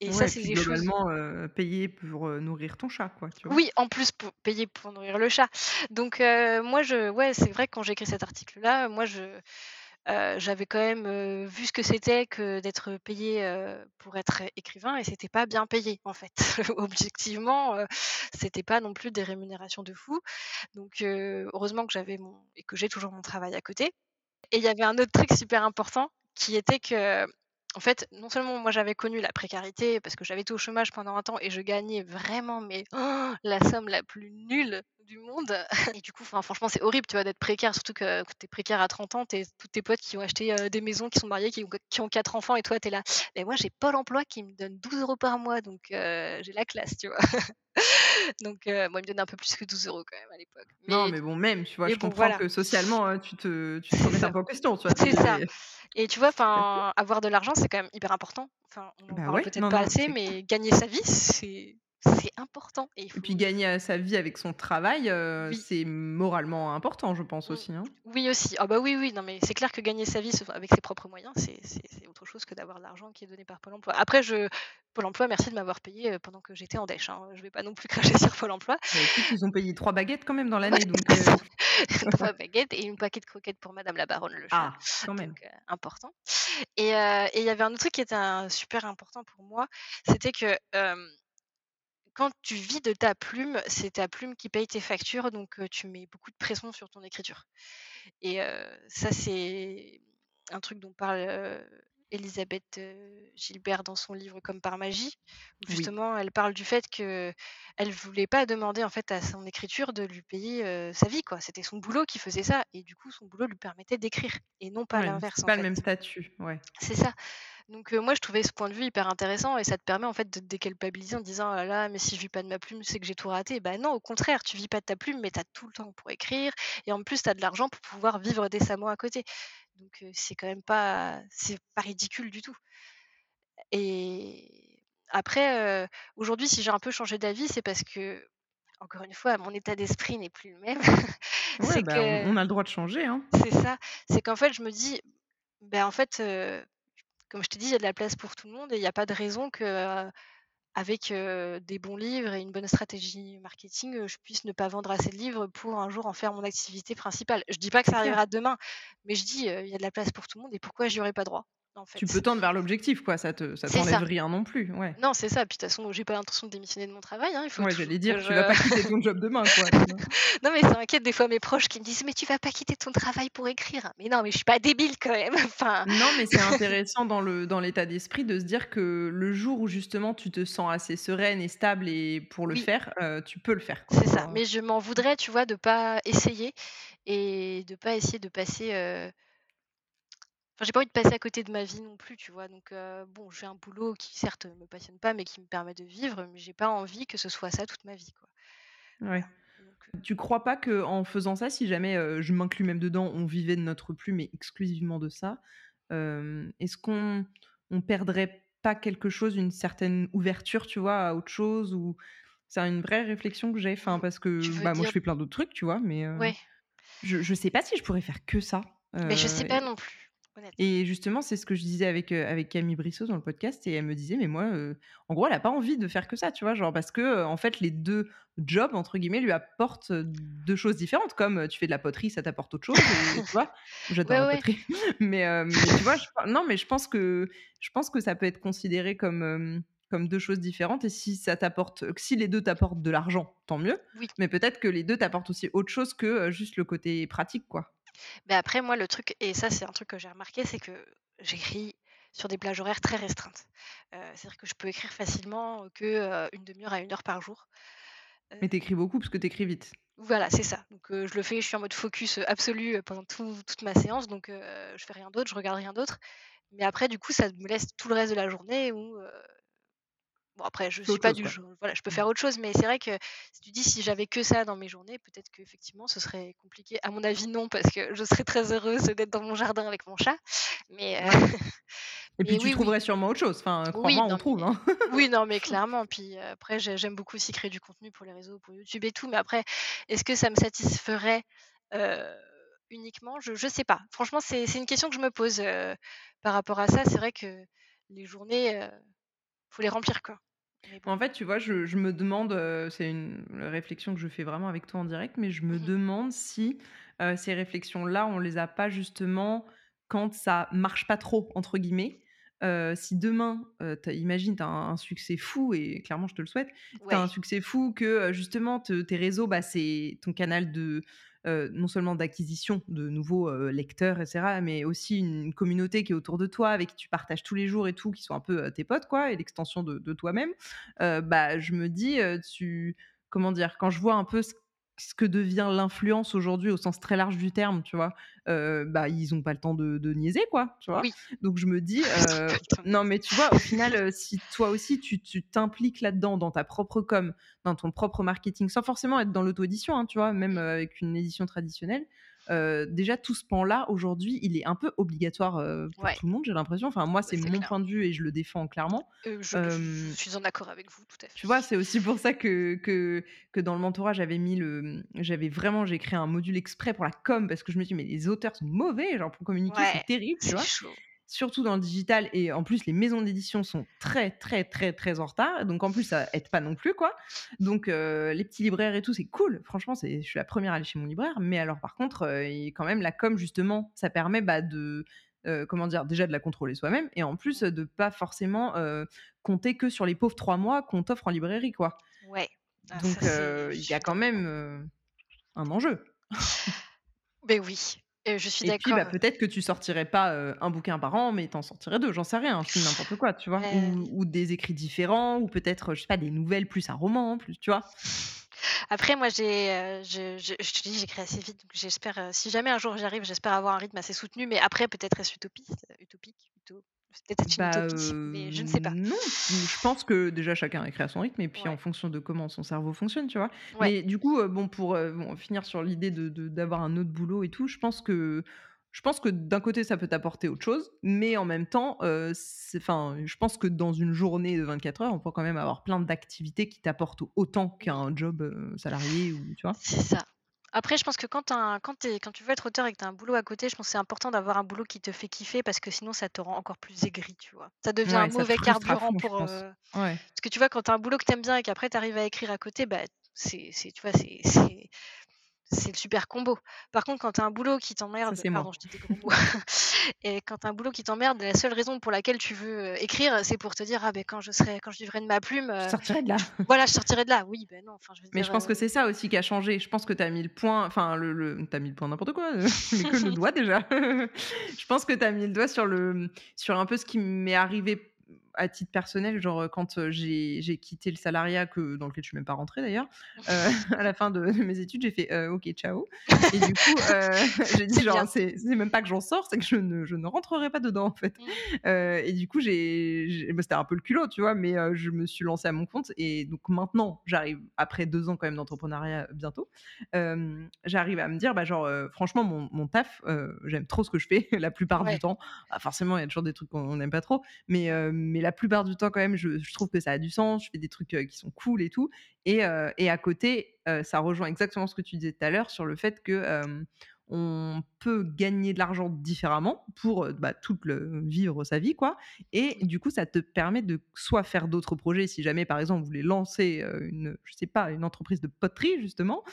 et ça, Ouais c'est des choses globalement, heu, payer pour, heu, nourrir ton chat, quoi, tu vois? oui, en plus pour payer pour nourrir le chat. Donc heu, moi je ouais, c'est vrai que quand j'ai écrit cet article-là, moi je, j'avais quand même, vu ce que c'était que d'être payé, pour être écrivain et c'était pas bien payé en fait. Objectivement, c'était pas non plus des rémunérations de fou. Donc heu, heureusement que j'avais mon et que j'ai toujours mon travail à côté et il y avait un autre truc super important qui était que, en fait, non seulement moi j'avais connu la précarité parce que j'avais été au chômage pendant un temps et je gagnais vraiment mais oh, la somme la plus nulle du monde et du coup, franchement c'est horrible, tu vois, d'être précaire, surtout que que tu es précaire à 30 ans, tu tous tes potes qui ont acheté, heu, des maisons, qui sont mariés, qui ont 4 enfants et toi tu es là: «Mais moi j'ai Pôle emploi qui me donne 12 euros par mois donc heu, j'ai la classe», tu vois? Donc heu, bon, il me donnait un peu plus que 12 euros quand même à l'époque. Non, Mais bon, même, tu vois, mais je bon comprends voilà, que socialement, heu, tu te tu te c'est remettes un peu en question, tu vois? C'est ça et tu vois, enfin, avoir de l'argent, c'est quand même hyper important. Enfin, on en Bah, parle ouais, peut-être pas non, assez, mais gagner sa vie, c'est c'est important et il Et faut puis gagner, sa vie avec son travail, Oui. c'est moralement important, je pense Mmh. aussi, hein? Oui aussi. Ah bah, oui, oui, non mais c'est clair que gagner sa vie avec ses propres moyens, c'est autre chose que d'avoir l'argent qui est donné par Pôle emploi. Après je Pôle emploi, merci de m'avoir payé, pendant que j'étais en dèche, hein. Je vais pas non plus cracher sur Pôle emploi. Bah, ils ont payé 3 baguettes quand même dans l'année donc 3 baguettes et une paquet de croquettes pour madame la baronne le chat, Ah! Quand même. donc important et il y avait un autre truc qui était un super important pour moi, c'était que, quand tu vis de ta plume, c'est ta plume qui paye tes factures donc tu mets beaucoup de pression sur ton écriture et ça c'est un truc dont parle, heu, Gilbert dans son livre Comme par magie, où Oui. justement elle parle du fait qu'elle voulait pas demander en fait à son écriture de lui payer, sa vie quoi. C'était son boulot qui faisait ça et du coup son boulot lui permettait d'écrire et non pas Ouais, l'inverse c'est pas le même statut, ouais. C'est ça. Donc moi je trouvais ce point de vue hyper intéressant et ça te permet en fait de te déculpabiliser en disant: «Oh là là, mais si je vis pas de ma plume, c'est que j'ai tout raté». Bah non, au contraire, tu vis pas de ta plume, mais tu as tout le temps pour écrire et en plus tu as de l'argent pour pouvoir vivre décemment à côté. Donc c'est quand même pas c'est pas ridicule du tout et après, aujourd'hui si j'ai un peu changé d'avis, c'est parce qu'encore une fois, mon état d'esprit n'est plus le même. Ouais, bah, on que on a le droit de changer, hein. c'est ça, c'est qu'en fait je me dis: «Bah en fait, comme je t'ai dit, il y a de la place pour tout le monde et il y a pas de raison que, avec, des bons livres et une bonne stratégie marketing, je puisse ne pas vendre assez de livres pour un jour en faire mon activité principale». Je dis pas que ça arrivera demain, mais je dis, «Il y a de la place pour tout le monde et pourquoi j'y aurais pas droit?» En Tu peux tendre vers l'objectif quoi, ça te ça t'enlève rien non plus, ouais. Non, c'est ça, puis de toute façon, j'ai pas l'intention de démissionner de mon travail, hein, il faut Ouais, j'allais dire, je tu vas pas quitter ton job demain quoi, non mais ça inquiète des fois mes proches qui me disent: «Mais tu vas pas quitter ton travail pour écrire?» mais non, mais je suis pas débile quand même, enfin Non, mais c'est intéressant dans le dans l'état d'esprit de se dire que le jour où justement tu te sens assez sereine et stable et pour le Oui. faire, heu, tu peux le faire C'est ça, mais je m'en voudrais, tu vois, de pas essayer et de pas essayer de passer, heu enfin j'ai pas envie de passer à côté de ma vie non plus, tu vois? Donc heu, bon, je fais un boulot qui certes me passionne pas, mais qui me permet de vivre, mais j'ai pas envie que ce soit ça toute ma vie, quoi. Ouais. Donc heu Tu crois pas qu'en faisant ça, si jamais, heu, je m'inclus même dedans, on vivait de notre plume et exclusivement de ça, est-ce qu'on on perdrait pas quelque chose, une certaine ouverture, tu vois, à autre chose ou c'est une vraie réflexion que j'ai, enfin parce que, bah, moi je fais plein d'autres trucs, tu vois? Mais ouais, je je sais pas si je pourrais faire que ça, mais je sais pas non plus, et justement, c'est ce que je disais avec, avec Camille Brissot dans le podcast et elle me disait: «Mais moi, heu» en gros, elle a pas envie de faire que ça, tu vois? Genre parce que, en fait, les 2 «jobs» entre guillemets lui apportent, heu, 2 choses différentes comme, tu fais de la poterie, ça t'apporte autre chose et tu vois? J'adore Ouais, la ouais. poterie, mais tu vois? Je non, mais je pense que je pense que ça peut être considéré comme, comme 2 choses différentes et si ça t'apporte si les 2 t'apportent de l'argent, tant mieux, Oui. mais peut-être que les 2 t'apportent aussi autre chose que, juste le côté pratique, quoi. Mais après moi le truc et ça c'est un truc que j'ai remarqué, c'est que j'écris sur des plages horaires très restreintes. Heu, c'est-à-dire que je peux écrire facilement, que, heu, 1/2 heure à 1 heure par jour. Mais tu écris beaucoup parce que tu écris vite? Voilà, c'est ça. Donc je le fais, je suis en mode focus, absolu, pendant tout toute ma séance donc je fais rien d'autre, je regarde rien d'autre. Mais après du coup, ça me laisse tout le reste de la journée où, bon après je suis pas chose, du quoi? genre voilà, je peux Mmh. faire autre chose, mais c'est vrai que si tu dis: «Si j'avais que ça dans mes journées», peut-être qu'effectivement ce serait compliqué. À mon avis non, parce que je serais très heureuse d'être dans mon jardin avec mon chat. Mais Ouais. Et puis mais tu oui, oui. trouverais sûrement autre chose, enfin, Oui, crois-moi, on trouve, hein. oui, non mais clairement. Puis, heu, après j'ai j'aime beaucoup aussi créer du contenu pour les réseaux, pour YouTube et tout, mais après, est-ce que ça me satisferait, uniquement? Je je sais pas. Franchement, c'est une question que je me pose, par rapport à ça. C'est vrai que les journées, faut les remplir, quoi. Bon. En fait, tu vois, je je me demande, c'est une réflexion que je fais vraiment avec toi en direct, mais je me Mmh mh. demande si, ces réflexions-là, on les a pas justement quand ça «marche pas trop» entre guillemets. Si demain, imagine, tu as un un succès fou et clairement je te le souhaite. Tu as un succès fou que, justement te tes réseaux, bah, c'est ton canal de, non seulement d'acquisition de nouveaux, lecteurs et cetera, mais aussi une communauté qui est autour de toi, avec qui tu partages tous les jours et tout, qui sont un peu, tes potes quoi et l'extension de toi-même. Bah, je me dis, tu comment dire? Quand je vois un peu ce ce que devient l'influence aujourd'hui au sens très large du terme, tu vois? Bah, ils ont pas le temps de de niaiser quoi, tu vois? Oui. Donc je me dis, non mais tu vois, au final, si toi aussi tu tu t'impliques là-dedans, dans ta propre com, dans ton propre marketing, sans forcément être dans l'auto-édition, hein, tu vois? Même, avec une édition traditionnelle, déjà tout ce pan-là, aujourd'hui, il est un peu obligatoire, pour Ouais. tout le monde, j'ai l'impression. Enfin moi, Bah, c'est mon clair. point de vue et je le défends clairement. je Hem je suis en accord avec vous, tout à tu vois, fait. c'est aussi pour ça que que que dans le mentorat, j'avais mis le, j'avais vraiment j'ai créé un module exprès pour la com parce que je me dis: «Mais les auteurs sont mauvais, genre pour communiquer, c'est terrible», tu vois? chaud. Surtout dans le digital et en plus les maisons d'édition sont très, très, très, très en retard, donc en plus ça aide pas non plus, quoi. Donc heu, les petits libraires et tout, c'est cool, franchement, c'est je suis la première à aller chez mon libraire, mais alors par contre, et quand même la com justement, ça permet, bah, de, heu, comment dire? Déjà de la contrôler soi-même et en plus, de pas forcément, compter que sur les pauvres 3 mois qu'on t'offre en librairie, quoi. Ouais. Ah Donc il y a quand même, un enjeu. Beh, oui, et je suis Et puis, bah, peut-être que tu sortirais pas, 1 bouquin par an, mais tu en sortirais 2, j'en sais rien, je dis n'importe quoi, tu vois? Ou des écrits différents ou peut-être, je sais pas, des nouvelles plus un roman, plus tu vois? Après moi j'ai, je je je te dis, j'écris assez vite, donc j'espère, si jamais un jour j'y arrive, j'espère avoir un rythme assez soutenu, mais après peut-être est-ce utopiste utopique, uto peut-être une Bah, utopie, mais je ne sais pas. non, mmh, je pense que déjà chacun écrit à son rythme et puis en fonction de comment son cerveau fonctionne, tu vois? Ouais. Mais du coup, heu, bon pour, bon finir sur l'idée de de d'avoir un autre boulot et tout, je pense que je pense que d'un côté ça peut t'apporter autre chose, mais en même temps, enfin, je pense que dans une journée de 24 heures, on peut quand même avoir plein d'activités qui t'apportent autant qu'un job, salarié ou tu vois? C'est ça. Après je pense que quand un quand tu es quand tu veux être auteur et que tu as un boulot à côté, je pense que c'est important d'avoir un boulot qui te fait kiffer parce que sinon ça te rend encore plus aigri, tu vois? Ça devient un Ouais, ça te mauvais frustre à carburant fond, je pour, pense. Ouais. parce que tu vois quand tu as un boulot que tu aimes bien et qu'après tu arrives à écrire à côté, bah, c'est c'est tu vois, c'est c'est c'est le super combo. Par contre, quand tu as un boulot qui t'emmerde pardon, je dis des gros mots et quand un boulot qui t'emmerde, la seule raison pour laquelle tu veux, heu, écrire, c'est pour te dire: «Ah beh, quand je serai quand je vivrai de ma plume, Je heu, sortirai de là. voilà, je sortirai de là». Oui, beh, non, enfin je veux Mais je pense que c'est ça aussi qui a changé. Je pense que tu as mis le point enfin le le tu as mis le point n'importe quoi, tu mets que le doigt déjà. Je pense que tu as mis le doigt sur le, sur un peu ce qui m'est arrivé à titre personnel, genre, quand, j'ai quitté le salariat que dans lequel je suis même pas rentrée d'ailleurs, heu, à la fin de de mes études, j'ai fait: «Heu, OK, ciao» et du coup, heu, j'ai dit genre: «C'est même pas que j'en sors, c'est que je ne je ne rentrerai pas dedans, en fait». Mmh. Heu et du coup, j'ai bah, c'était un peu le culot, tu vois? Mais je me suis lancée à mon compte et donc maintenant, j'arrive après 2 ans quand même d'entrepreneuriat, bientôt, j'arrive à me dire, bah, genre, franchement mon mon taf, j'aime trop ce que je fais la plupart du temps. Bah, forcément, il y a toujours des trucs qu'on n'aime pas trop, mais mais la plupart du temps quand même, je je trouve que ça a du sens, je fais des trucs, heu, qui sont cool et tout. Et et à côté, heu, ça rejoint exactement ce que tu disais tout à l'heure sur le fait que, on peut gagner de l'argent différemment pour, bah, toute le vivre sa vie, quoi. Et du coup, ça te permet de soit faire d'autres projets si jamais, par exemple, vous voulez lancer, une je sais pas, une entreprise de poterie justement,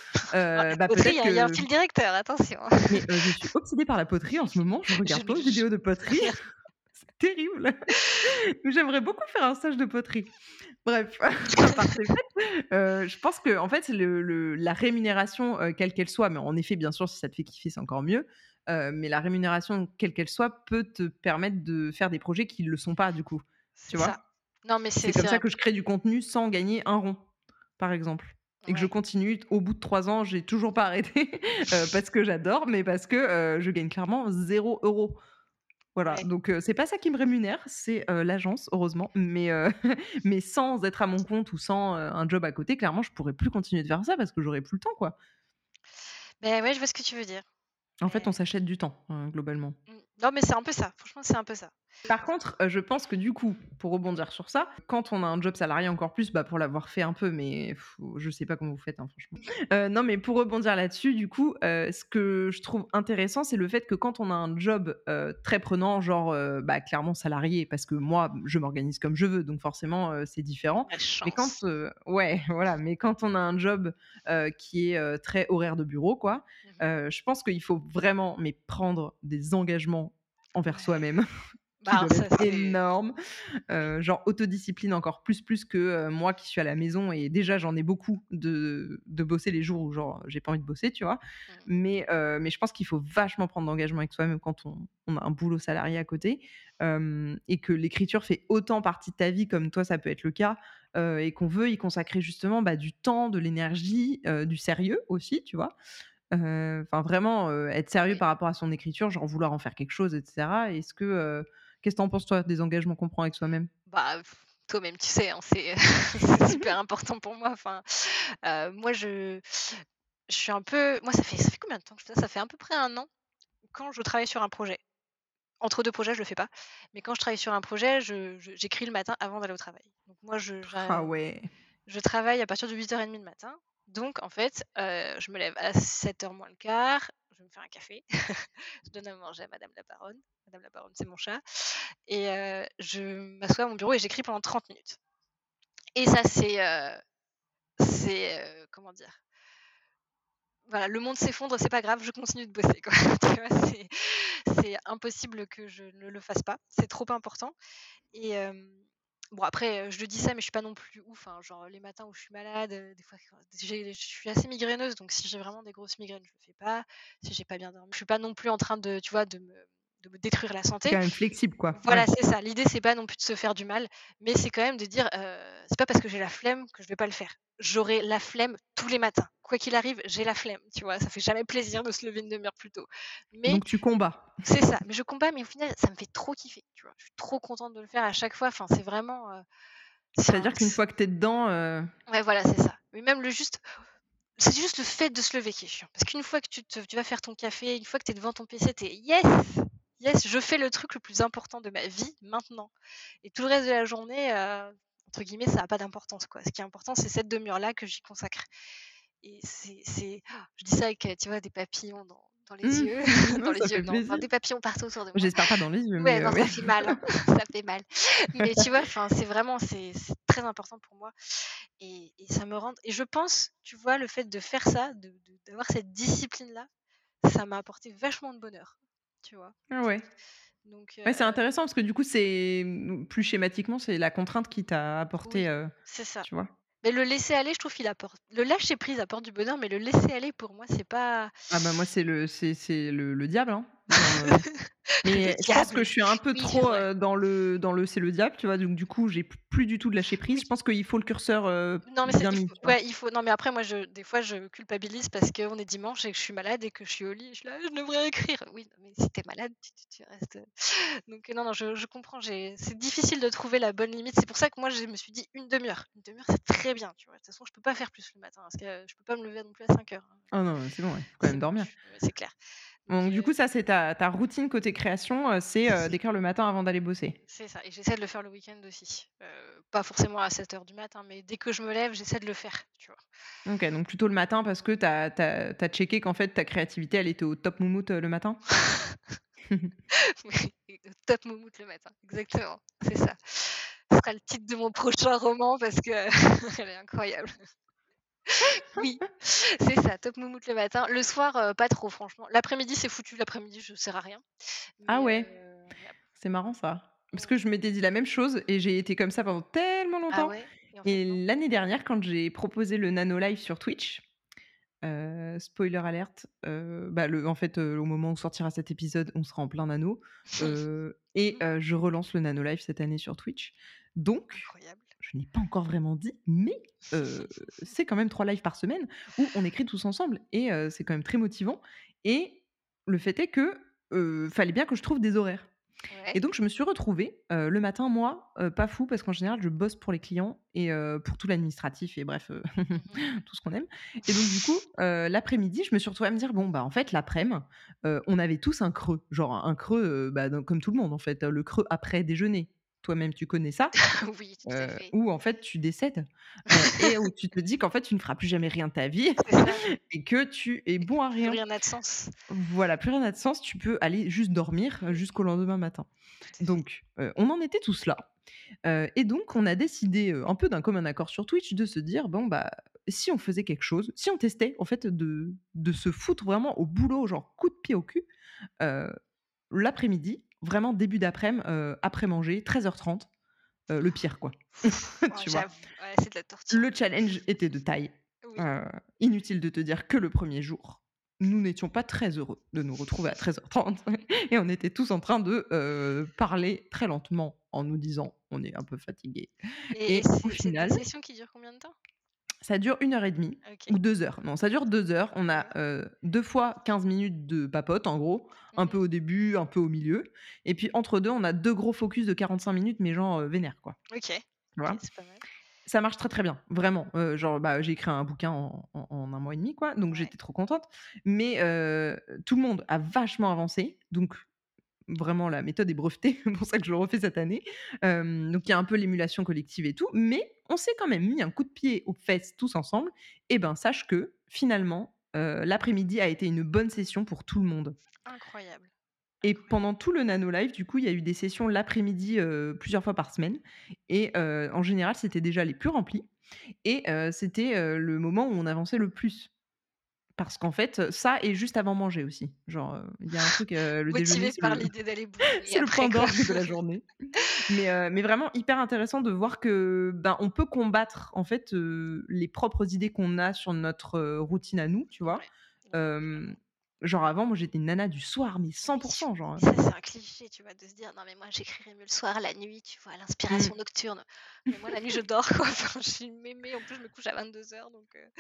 Ah la bah, poterie, il y a il y a un fil directeur, attention. mais je suis obsédée par la poterie en ce moment, je regarde plein de vidéos de poterie, terrible. J'aimerais beaucoup faire un stage de poterie. Bref, heu, je pense qu'en fait, le le la rémunération, heu, quelle qu'elle soit, mais en effet, bien sûr, si ça te fait kiffer, c'est encore mieux, heu, mais la rémunération, quelle qu'elle soit, peut te permettre de faire des projets qui le sont pas, du coup, tu ça. vois? Non, mais c'est comme ça que je crée du contenu sans gagner un rond, par exemple et que je continue. Au bout de 3 ans, j'ai toujours pas arrêté, parce que j'adore, mais parce que, je gagne clairement 0 €. Voilà, Ouais. donc c'est pas ça qui me rémunère, c'est, l'agence, heureusement, mais mais sans être à mon compte ou sans, un job à côté, clairement, je pourrais plus continuer de faire ça parce que j'aurais plus le temps, quoi. Beh, ouais, je vois ce que tu veux dire. En fait, on s'achète du temps, heu, globalement. Non, mais c'est un peu ça, franchement, c'est un peu ça. Par contre, heu, je pense que du coup, pour rebondir sur ça, quand on a un job salarié encore plus, bah, pour l'avoir fait un peu, mais faut je sais pas comment vous faites, hein, franchement. Heu, non, mais pour rebondir là-dessus, du coup, heu, ce que je trouve intéressant, c'est le fait que quand on a un job, très prenant, genre, bah, clairement salarié, parce que moi, je m'organise comme je veux, donc forcément, c'est différent. La Mais quand, ouais, voilà, mais quand on a un job, qui est, très horaire de bureau, quoi, Mmh je pense qu'il faut vraiment, mais prendre des engagements envers soi-même Bah, c'est énormes, heu, genre autodiscipline encore plus, plus que, heu, moi qui suis à la maison et déjà j'en ai beaucoup de de bosser les jours où genre j'ai pas envie de bosser, tu vois? Mmh. Mais heu, mais je pense qu'il faut vachement prendre d'engagement avec soi-même quand on on a un boulot salarié à côté, et que l'écriture fait autant partie de ta vie comme toi ça peut être le cas, et qu'on veut y consacrer justement, bah, du temps, de l'énergie, du sérieux aussi, tu vois? Heu, enfin vraiment, heu, être sérieux par rapport à son écriture, genre vouloir en faire quelque chose et cetera. Est-ce que, heu qu'est-ce que tu en penses toi des engagements qu'on prend avec soi-même? Bah, toi-même, tu sais, hein, c'est super important pour moi, enfin, moi je je suis un peu moi ça fait ça fait combien de temps que je fais ça? Ça fait à peu près 1 an, quand je travaille sur un projet. Entre 2 projets, je le fais pas, mais quand je travaille sur un projet, je je j'écris le matin avant d'aller au travail. Donc moi je Ah ouais. je travaille à partir de 8:30 le matin, donc en fait, heu, je me lève à 7:00 moins le quart, je me fais un café, je donne à manger à madame la baronne. Madame la baronne, c'est mon chat et heu, je m'assois à mon bureau et j'écris pendant 30 minutes et ça c'est, heu, comment dire? Voilà, le monde s'effondre, c'est pas grave, je continue de bosser quoi. C'est impossible que je ne le fasse pas, c'est trop important et bon après, je le dis ça, mais je suis pas non plus ouf, hein, genre les matins où je suis malade, des fois je suis assez migraineuse, donc si j'ai vraiment des grosses migraines, je le fais pas. Si j'ai pas bien dormi, je suis pas non plus en train de, tu vois, de me de me détruire la santé. quand même flexible quoi, Voilà, ouais. c'est ça. L'idée, c'est pas non plus de se faire du mal, mais c'est quand même de dire, heu, c'est pas parce que j'ai la flemme que je vais pas le faire. J'aurai la flemme tous les matins. Quoi qu'il arrive, j'ai la flemme, tu vois? Ça fait jamais plaisir de se lever une demi heure plus tôt. Mais Donc tu combats. c'est ça, mais je combats, mais au final, ça me fait trop kiffer, tu vois? Je suis trop contente de le faire à chaque fois, enfin, c'est vraiment, c'est un C'est-à-dire qu'une fois que tu es dedans, heu ouais, voilà, c'est ça. Mais même le juste c'est juste le fait de se lever qui est chiant. Parce qu'une fois que tu te tu vas faire ton café, une fois que tu es devant ton PC, tu es: «Yes! Yes, je fais le truc le plus important de ma vie maintenant» et tout le reste de la journée, heu, entre guillemets, «ça a pas d'importance» quoi. Ce qui est important, c'est cette demi heure là que j'y consacre et c'est c'est je dis ça avec, heu, tu vois, des papillons dans dans les Mmh. yeux, dans Ouais, les ça yeux, fait non, enfin plaisir. des papillons partout autour de moi. J'espère pas dans les yeux, Ouais, non, ouais. ça fait mal, hein, ça fait mal. Mais tu vois, enfin, c'est vraiment c'est très important pour moi et et ça me rend et je pense, tu vois, le fait de faire ça, de de d'avoir cette discipline-là, ça m'a apporté vachement de bonheur, tu vois? Ah ouais. Donc Ouais, c'est heu, intéressant parce que du coup, c'est mmh, plus schématiquement, c'est la contrainte qui t'a apporté, oui, heu, c'est ça. tu vois? Mais le laisser aller, je trouve qu'il apporte le lâcher prise apporte du bonheur, mais le laisser aller pour moi, c'est pas Ah bah, moi, c'est le c'est c'est le le diable, hein, mais je pense que je suis un peu Oui, c'est trop, heu, dans le dans le «c'est le diable», tu vois? Donc du coup, j'ai plus du tout de lâcher prise. Je pense qu'il faut le curseur, heu, Non, mais c'est bien il mis, faut tu vois? ouais, il faut non, mais après moi je des fois je culpabilise parce qu'on est dimanche et que je suis malade et que je suis au lit je suis là: «Je devrais écrire». Oui, non, mais si tu es malade, tu tu tu restes, donc non, non, je je comprends, j'ai c'est difficile de trouver la bonne limite. C'est pour ça que moi je me suis dit: «une demi heure». une demi heure, c'est très bien, tu vois? De toute façon, je peux pas faire plus le matin parce que je peux pas me lever non plus à 5:00, hein. Ah non, c'est bon, ouais, faut quand C'est même dormir. je c'est clair. Donc du coup, ça, c'est ta ta routine côté création, heu, c'est, heu, d'écrire le matin avant d'aller bosser? c'est ça et j'essaie de le faire le week-end aussi. Heu, pas forcément à sept heures du matin, mais dès que je me lève, j'essaie de le faire, tu vois? OK, donc plutôt le matin parce que tu as checké qu'en fait, ta créativité, elle était au top moumoute, heu, le matin? Oui, au top moumoute le matin, exactement, c'est ça. Ce sera le titre de mon prochain roman parce que elle est incroyable. Oui, c'est ça, top moumoute le matin. Le soir, heu, pas trop franchement. L'après-midi, c'est foutu, l'après-midi, je sers à rien. Ah Mais ouais, c'est marrant ça. Parce que je m'étais dit la même chose et j'ai été comme ça pendant tellement Ah longtemps ouais? Et en fait, non? et l'année dernière, quand j'ai proposé le nano live sur Twitch, heu, spoiler alert, heu, bah, le en fait, au moment où sortira cet épisode, on sera en plein nano, et Mmh je relance le nano live cette année sur Twitch. Donc Incroyable. Je n'ai pas encore vraiment dit, mais c'est quand même 3 lives par semaine où on écrit tous ensemble et c'est quand même très motivant et le fait est que, fallait bien que je trouve des horaires. Ouais. Et donc je me suis retrouvée, le matin, moi, pas fou parce qu'en général, je bosse pour les clients et pour tout l'administratif et bref, Mmh tout ce qu'on aime. Et donc du coup, l'après-midi, je me suis retrouvée à me dire: «Bon, bah, en fait, l'aprèm, heu, on avait tous un creux». Genre un creux, bah, comme tout le monde, en fait, le creux après déjeuner. Toi-même, tu connais ça? Oui, tout à Heu, fait. où en fait tu décèdes, et où tu te dis qu'en fait tu ne feras plus jamais rien de ta vie et que tu es bon à plus rien. rien n'a de sens. Voilà, plus rien n'a de sens, tu peux aller juste dormir, jusqu'au lendemain matin. Donc, on en était tous là, et donc on a décidé, un peu d'un commun accord sur Twitch de se dire: «Bon, bah, si on faisait quelque chose, si on testait en fait de de se foutre vraiment au boulot, genre coup de pied au cul, l'après-midi, vraiment début d'après-midi, heu, après manger, 13:30, heu, le pire quoi». Vois? ouais, c'est de la torture Le challenge était de taille. Oui. Heu, inutile de te dire que le premier jour, nous n'étions pas très heureux de nous retrouver à 13:30 et on était tous en train de, parler très lentement en nous disant: «On est un peu fatigués» Et et au c'est c'est des final, sessions qui durent combien de temps? Ça dure une heure et demie ou 2 heures. Non, ça dure 2 heures. On a, heu, 2 fois 15 minutes de papote en gros, un peu Mmh au début, un peu au milieu et puis entre 2, on a 2 gros focus de 45 minutes mais genre, heu, vénère quoi, OK, pas mal. Ça marche très, très bien, vraiment. Heu, genre, bah, j'ai écrit un bouquin en en en 1 mois et demi, quoi, donc Ouais. j'étais trop contente. Mais tout le monde a vachement avancé, donc vraiment la méthode est brevetée, c'est pour ça que je le refais cette année. Donc il y a un peu l'émulation collective et tout, mais on s'est quand même mis un coup de pied aux fesses tous ensemble. Et ben, sache que finalement, l'après-midi a été une bonne session pour tout le monde. Incroyable, Et pendant tout le Nano Live, du coup, il y a eu des sessions l'après-midi, plusieurs fois par semaine et en général, c'était déjà les plus remplis et c'était, le moment où on avançait le plus. Parce qu'en fait, ça et juste avant manger aussi. Genre, il y a un truc, le déjeuner, c'est par l'idée d'aller bouffer c'est le point d'orgue de la journée. Mais vraiment hyper intéressant de voir que, ben, on peut combattre en fait, les propres idées qu'on a sur notre, routine à nous, tu vois? Ouais. Genre avant, moi, j'étais une nana du soir, mais Oui, 100 genre, mais heu ça, c'est un cliché, tu vois? De se dire: «Non, mais moi, j'écrirai mieux le soir, la nuit», tu vois? Mmh. L'inspiration nocturne. Mais moi, la nuit, je dors, quoi. Enfin, je suis une mémé. En plus, je me couche à 22:00 donc heu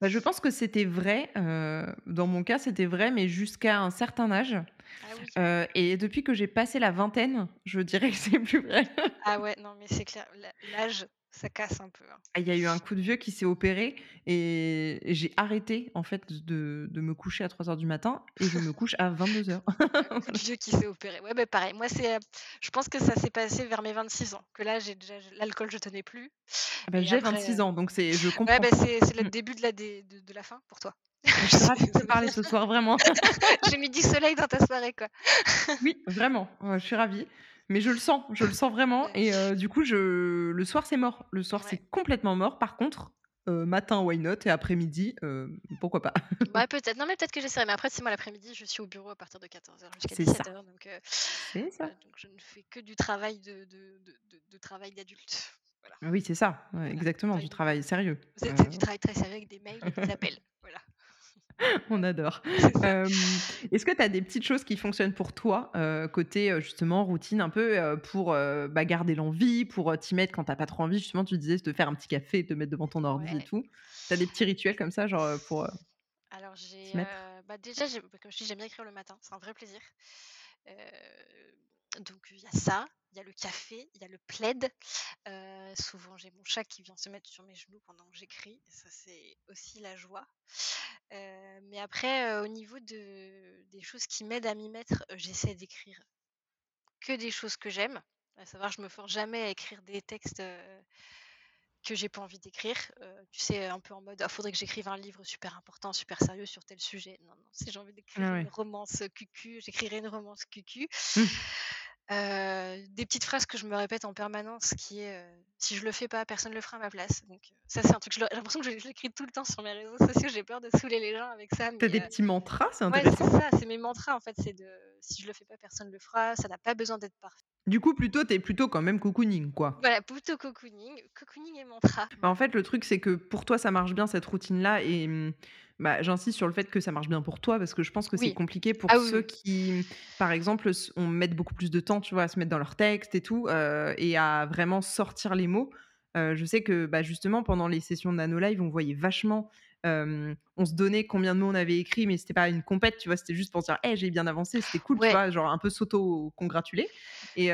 Bah, je pense que c'était vrai, heu, dans mon cas, c'était vrai, mais jusqu'à un certain âge, Ah oui. heu et depuis que j'ai passé la vingtaine, je dirais que c'est plus vrai. Ah ouais, non, mais c'est clair, l'a l'âge, ça casse un peu, hein. Ah, il y a eu un coup de vieux qui s'est opéré et j'ai arrêté en fait de de me coucher à 3:00 du matin et je me couche à 22:00. Un coup de vieux qui s'est opéré. Ouais, bah, pareil. Moi, c'est, heu, je pense que ça s'est passé vers mes 26 ans, que là, j'ai déjà l'alcool, je tenais plus Ah bah, j'ai après, 26 heu ans, donc c'est je ouais, bah, comprends. c'est c'est le Mmh. début de la dé de de la fin pour toi. Je suis ravie de te parler ce soir, vraiment. j'ai mis du soleil dans ta soirée, quoi. Oui, vraiment, je suis ravie, mais je le sens, je le sens vraiment et heu, du coup, je le soir, c'est mort. Le soir, c'est complètement mort. Par contre, heu, matin, why not? Et après-midi, heu, pourquoi pas? Ouais, peut-être. Non, mais peut-être que j'essaierai, mais après, sais, moi, l'après-midi, je suis au bureau à partir de 14:00 jusqu'à C'est ça. 17:00 donc C'est ça. donc je ne fais que du travail de de de de de travail d'adulte. Voilà. Oui, c'est ça, ouais, Voilà, exactement, du travail sérieux, c'est c'est du travail très sérieux avec des mails et des appels, voilà. On adore. Est-ce que tu as des petites choses qui fonctionnent pour toi, heu, côté, heu, justement routine un peu, heu, pour, bah, garder l'envie, pour, t'y mettre quand tu as pas trop envie? Justement, tu disais te faire un petit café, te mettre devant ton ordi et tout. Tu as des petits rituels comme ça, genre, pour, Alors j'ai, bah, déjà, comme je dis, j'aime bien écrire le matin, c'est un vrai plaisir. Donc il y a ça, il y a le café, il y a le plaid. Souvent, j'ai mon chat qui vient se mettre sur mes genoux pendant que j'écris ça, c'est aussi la joie. Mais après, au niveau de des choses qui m'aident à m'y mettre, j'essaie d'écrire que des choses que j'aime. À savoir, je me force jamais à écrire des textes, que j'ai pas envie d'écrire. Tu sais, un peu en mode: «Ah, faudrait que j'écrive un livre super important, super sérieux sur tel sujet». Non, non, si j'ai envie d'écrire Ah une romance, cucu, j'écrirai une romance cucu. Des petites phrases que je me répète en permanence qui est, «Si je le fais pas, personne le fera à ma place». Donc ça, c'est un truc, j'ai l'impression que je je l'écris tout le temps sur mes réseaux sociaux, j'ai peur de saouler les gens avec ça, Tu as mais des petits mantras, c'est ouais, c'est intéressant. ça, c'est mes mantras, en fait, c'est de: «Si je le fais pas, personne le fera», ça n'a pas besoin d'être parfait. Du coup, plutôt, tu es plutôt quand même cocooning, quoi? Voilà, plutôt cocooning, cocooning et mantra. Bah, en fait, le truc, c'est que pour toi, ça marche bien cette routine-là et mmh, bah, j'insiste sur le fait que ça marche bien pour toi parce que je pense que c'est Oui. compliqué pour Ah oui, ceux oui. qui, mmh, par exemple, s on mettent beaucoup plus de temps, tu vois, à se mettre dans leur texte et tout, et à vraiment sortir les mots. Je sais que, bah, justement, pendant les sessions de Nano Live, on voyait vachement, on se donnait combien de mots on avait écrit, mais c'était pas une compète, tu vois? C'était juste pour dire: «Hey, j'ai bien avancé, c'était cool», tu vois? Genre un peu s'auto-congratuler et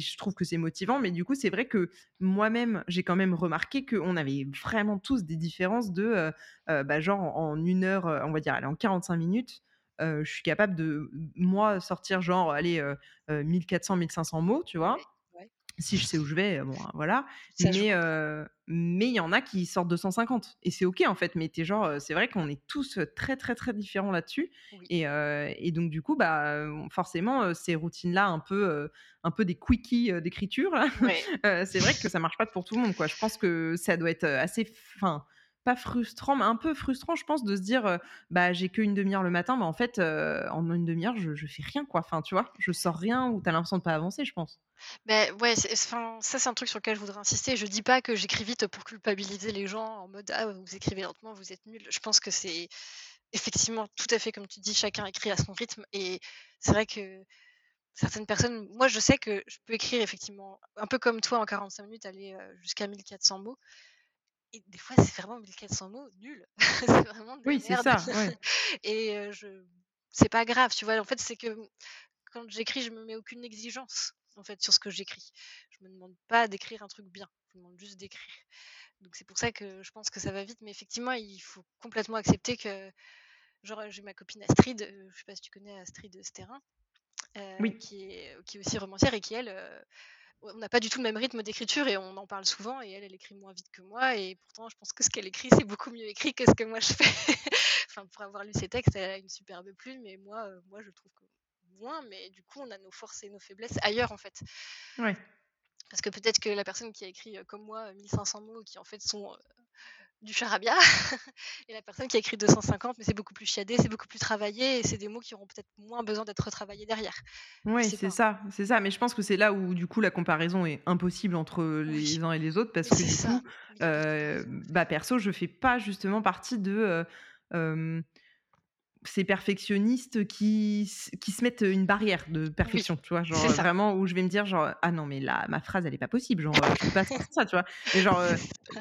je trouve que c'est motivant. Mais du coup, c'est vrai que moi-même, j'ai quand même remarqué qu'on avait vraiment tous des différences de, bah, genre en 1 heure, heu, on va dire, allez, en 45 minutes, je suis capable de, moi, sortir genre, allez, heu heu, 1400-1500 mots, tu vois? Si je sais où je vais, heu, bon, voilà. Ça joue Mais il y en a qui sortent 250 et c'est OK, en fait. Mais tu es genre, heu, c'est vrai qu'on est tous, très, très, très différents là-dessus Oui. et et donc du coup, bah, forcément, ces routines-là un peu, un peu des quickies, d'écriture là, c'est vrai que ça marche pas pour tout le monde, quoi. Je pense que ça doit être, assez f enfin, pas frustrant, mais un peu frustrant, je pense, de se dire, «Bah, j'ai qu'1/2 heure le matin, mais en fait, en 1/2 heure, je fais rien, quoi». Enfin, tu vois? Je sors rien ou tu as l'impression de pas avancer, je pense. Beh, ouais, c'est enfin, ça, c'est un truc sur lequel je voudrais insister. Je dis pas que j'écris vite pour culpabiliser les gens en mode: «Ah, vous écrivez lentement, vous êtes nuls». Je pense que c'est effectivement tout à fait comme tu dis, chacun écrit à son rythme et c'est vrai que certaines personnes moi, je sais que je peux écrire effectivement un peu comme toi en 45 minutes, aller, jusqu'à 1400 mots et des fois, c'est vraiment 1400 mots nuls. C'est vraiment de Oui, c'est ça, ouais. et heu, je c'est pas grave, tu vois? En fait, c'est que, mmh, quand j'écris, je me mets aucune exigence. en fait, sur ce que j'écris. Je me demande pas d'écrire un truc bien, je me demande juste d'écrire. Donc c'est pour ça que je pense que ça va vite, mais effectivement, il faut complètement accepter que genre, j'ai ma copine Astrid, je sais pas si tu connais Astrid Sterrin, Oui. qui est qui est aussi romancière et qui elle, on n'a pas du tout le même rythme d'écriture et on en parle souvent et elle, elle écrit moins vite que moi et pourtant je pense que ce qu'elle écrit, c'est beaucoup mieux écrit que ce que moi je fais. Enfin, pour avoir lu ses textes, elle a une superbe plume et moi, heu, moi je trouve que moins, mais du coup, on a nos forces et nos faiblesses ailleurs, en fait. Ouais. Parce que peut-être que la personne qui a écrit, heu, comme moi, 1500 mots qui en fait sont, du charabia et la personne qui a écrit 250 mais c'est beaucoup plus chiadé, c'est beaucoup plus travaillé et c'est des mots qui auront peut-être moins besoin d'être retravaillés derrière. Sais c'est pas. ça, c'est ça, mais je pense que c'est là où du coup la comparaison est impossible entre Oui, les uns et les autres parce oui, que du ça. coup, fait. bah, perso, je fais pas justement partie de, heu, hem, ces perfectionnistes qui qui se mettent une barrière de Oui, perfection, tu vois? Genre, ça. vraiment où je vais me dire genre: «Ah non mais là, ma phrase elle est pas possible, genre, je peux pas ça», tu vois? Mais genre,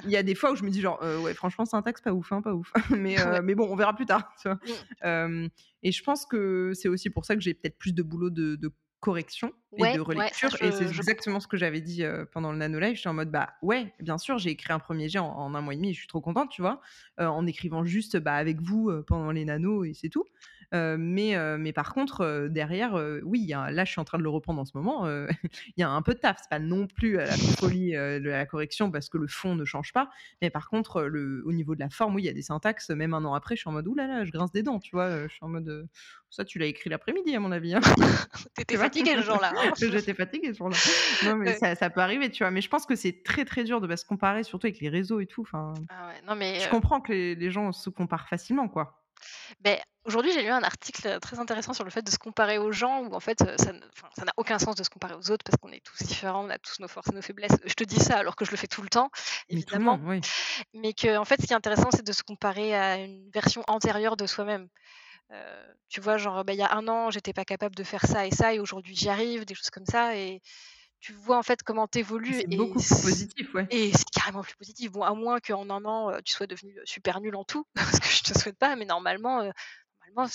il y a des fois où je me dis genre: «Heu, ouais franchement syntaxe pas ouf, hein, pas ouf». Mais, mais bon on verra plus tard, tu vois? Mmh. Et je pense que c'est aussi pour ça que j'ai peut-être plus de boulot de de correction et de ouais, ça relecture et c'est je exactement ce que j'avais dit, pendant le nano live. Je suis en mode: «Bah, ouais, bien sûr, j'ai écrit un 1er jet en en 1 mois et demi je suis trop contente», tu vois? En écrivant juste, bah, avec vous, pendant les nanos et c'est tout. Mais, mais par contre, derrière, oui, il y a là, je suis en train de le reprendre en ce moment, il y a un peu de taf. C'est pas non plus, la folie, de la correction parce que le fond ne change pas. Mais par contre, le au niveau de la forme, oui, il y a des syntaxes, même 1 an après, je suis en mode: «Ouh là là, je grince des dents», tu vois? Je suis en mode, «Ça, tu l'as écrit l'après-midi à mon avis, hein?» Tu Tu étais vois? fatiguée ce jour-là, hein? J'étais fatiguée ce jour-là. Non, mais Ouais. ça ça peut arriver, tu vois? Mais je pense que c'est très, très dur de pas se comparer, surtout avec les réseaux et tout, enfin, Ah ouais, non mais, je comprends que les les gens se comparent facilement, quoi. Aujourd'hui, j'ai lu un article, très intéressant sur le fait de se comparer aux gens où en fait, ça ne enfin, ça n'a aucun sens de se comparer aux autres parce qu'on est tous différents, on a tous nos forces et nos faiblesses. Je te dis ça alors que je le fais tout le temps, Mais tout le évidemment, monde, oui. mais qu'en fait, ce qui est intéressant, c'est de se comparer à une version antérieure de soi-même. Heu, tu vois, genre, bah, il y a 1 an, j'étais pas capable de faire ça et ça et aujourd'hui j'y arrive, des choses comme ça et tu vois, en fait, comment tu évolues C'est et beaucoup plus positif, ouais. et c'est carrément plus positif. Bon, à moins qu'en 1 an, tu sois devenu, super nul en tout, ce que je te souhaite pas, mais normalement,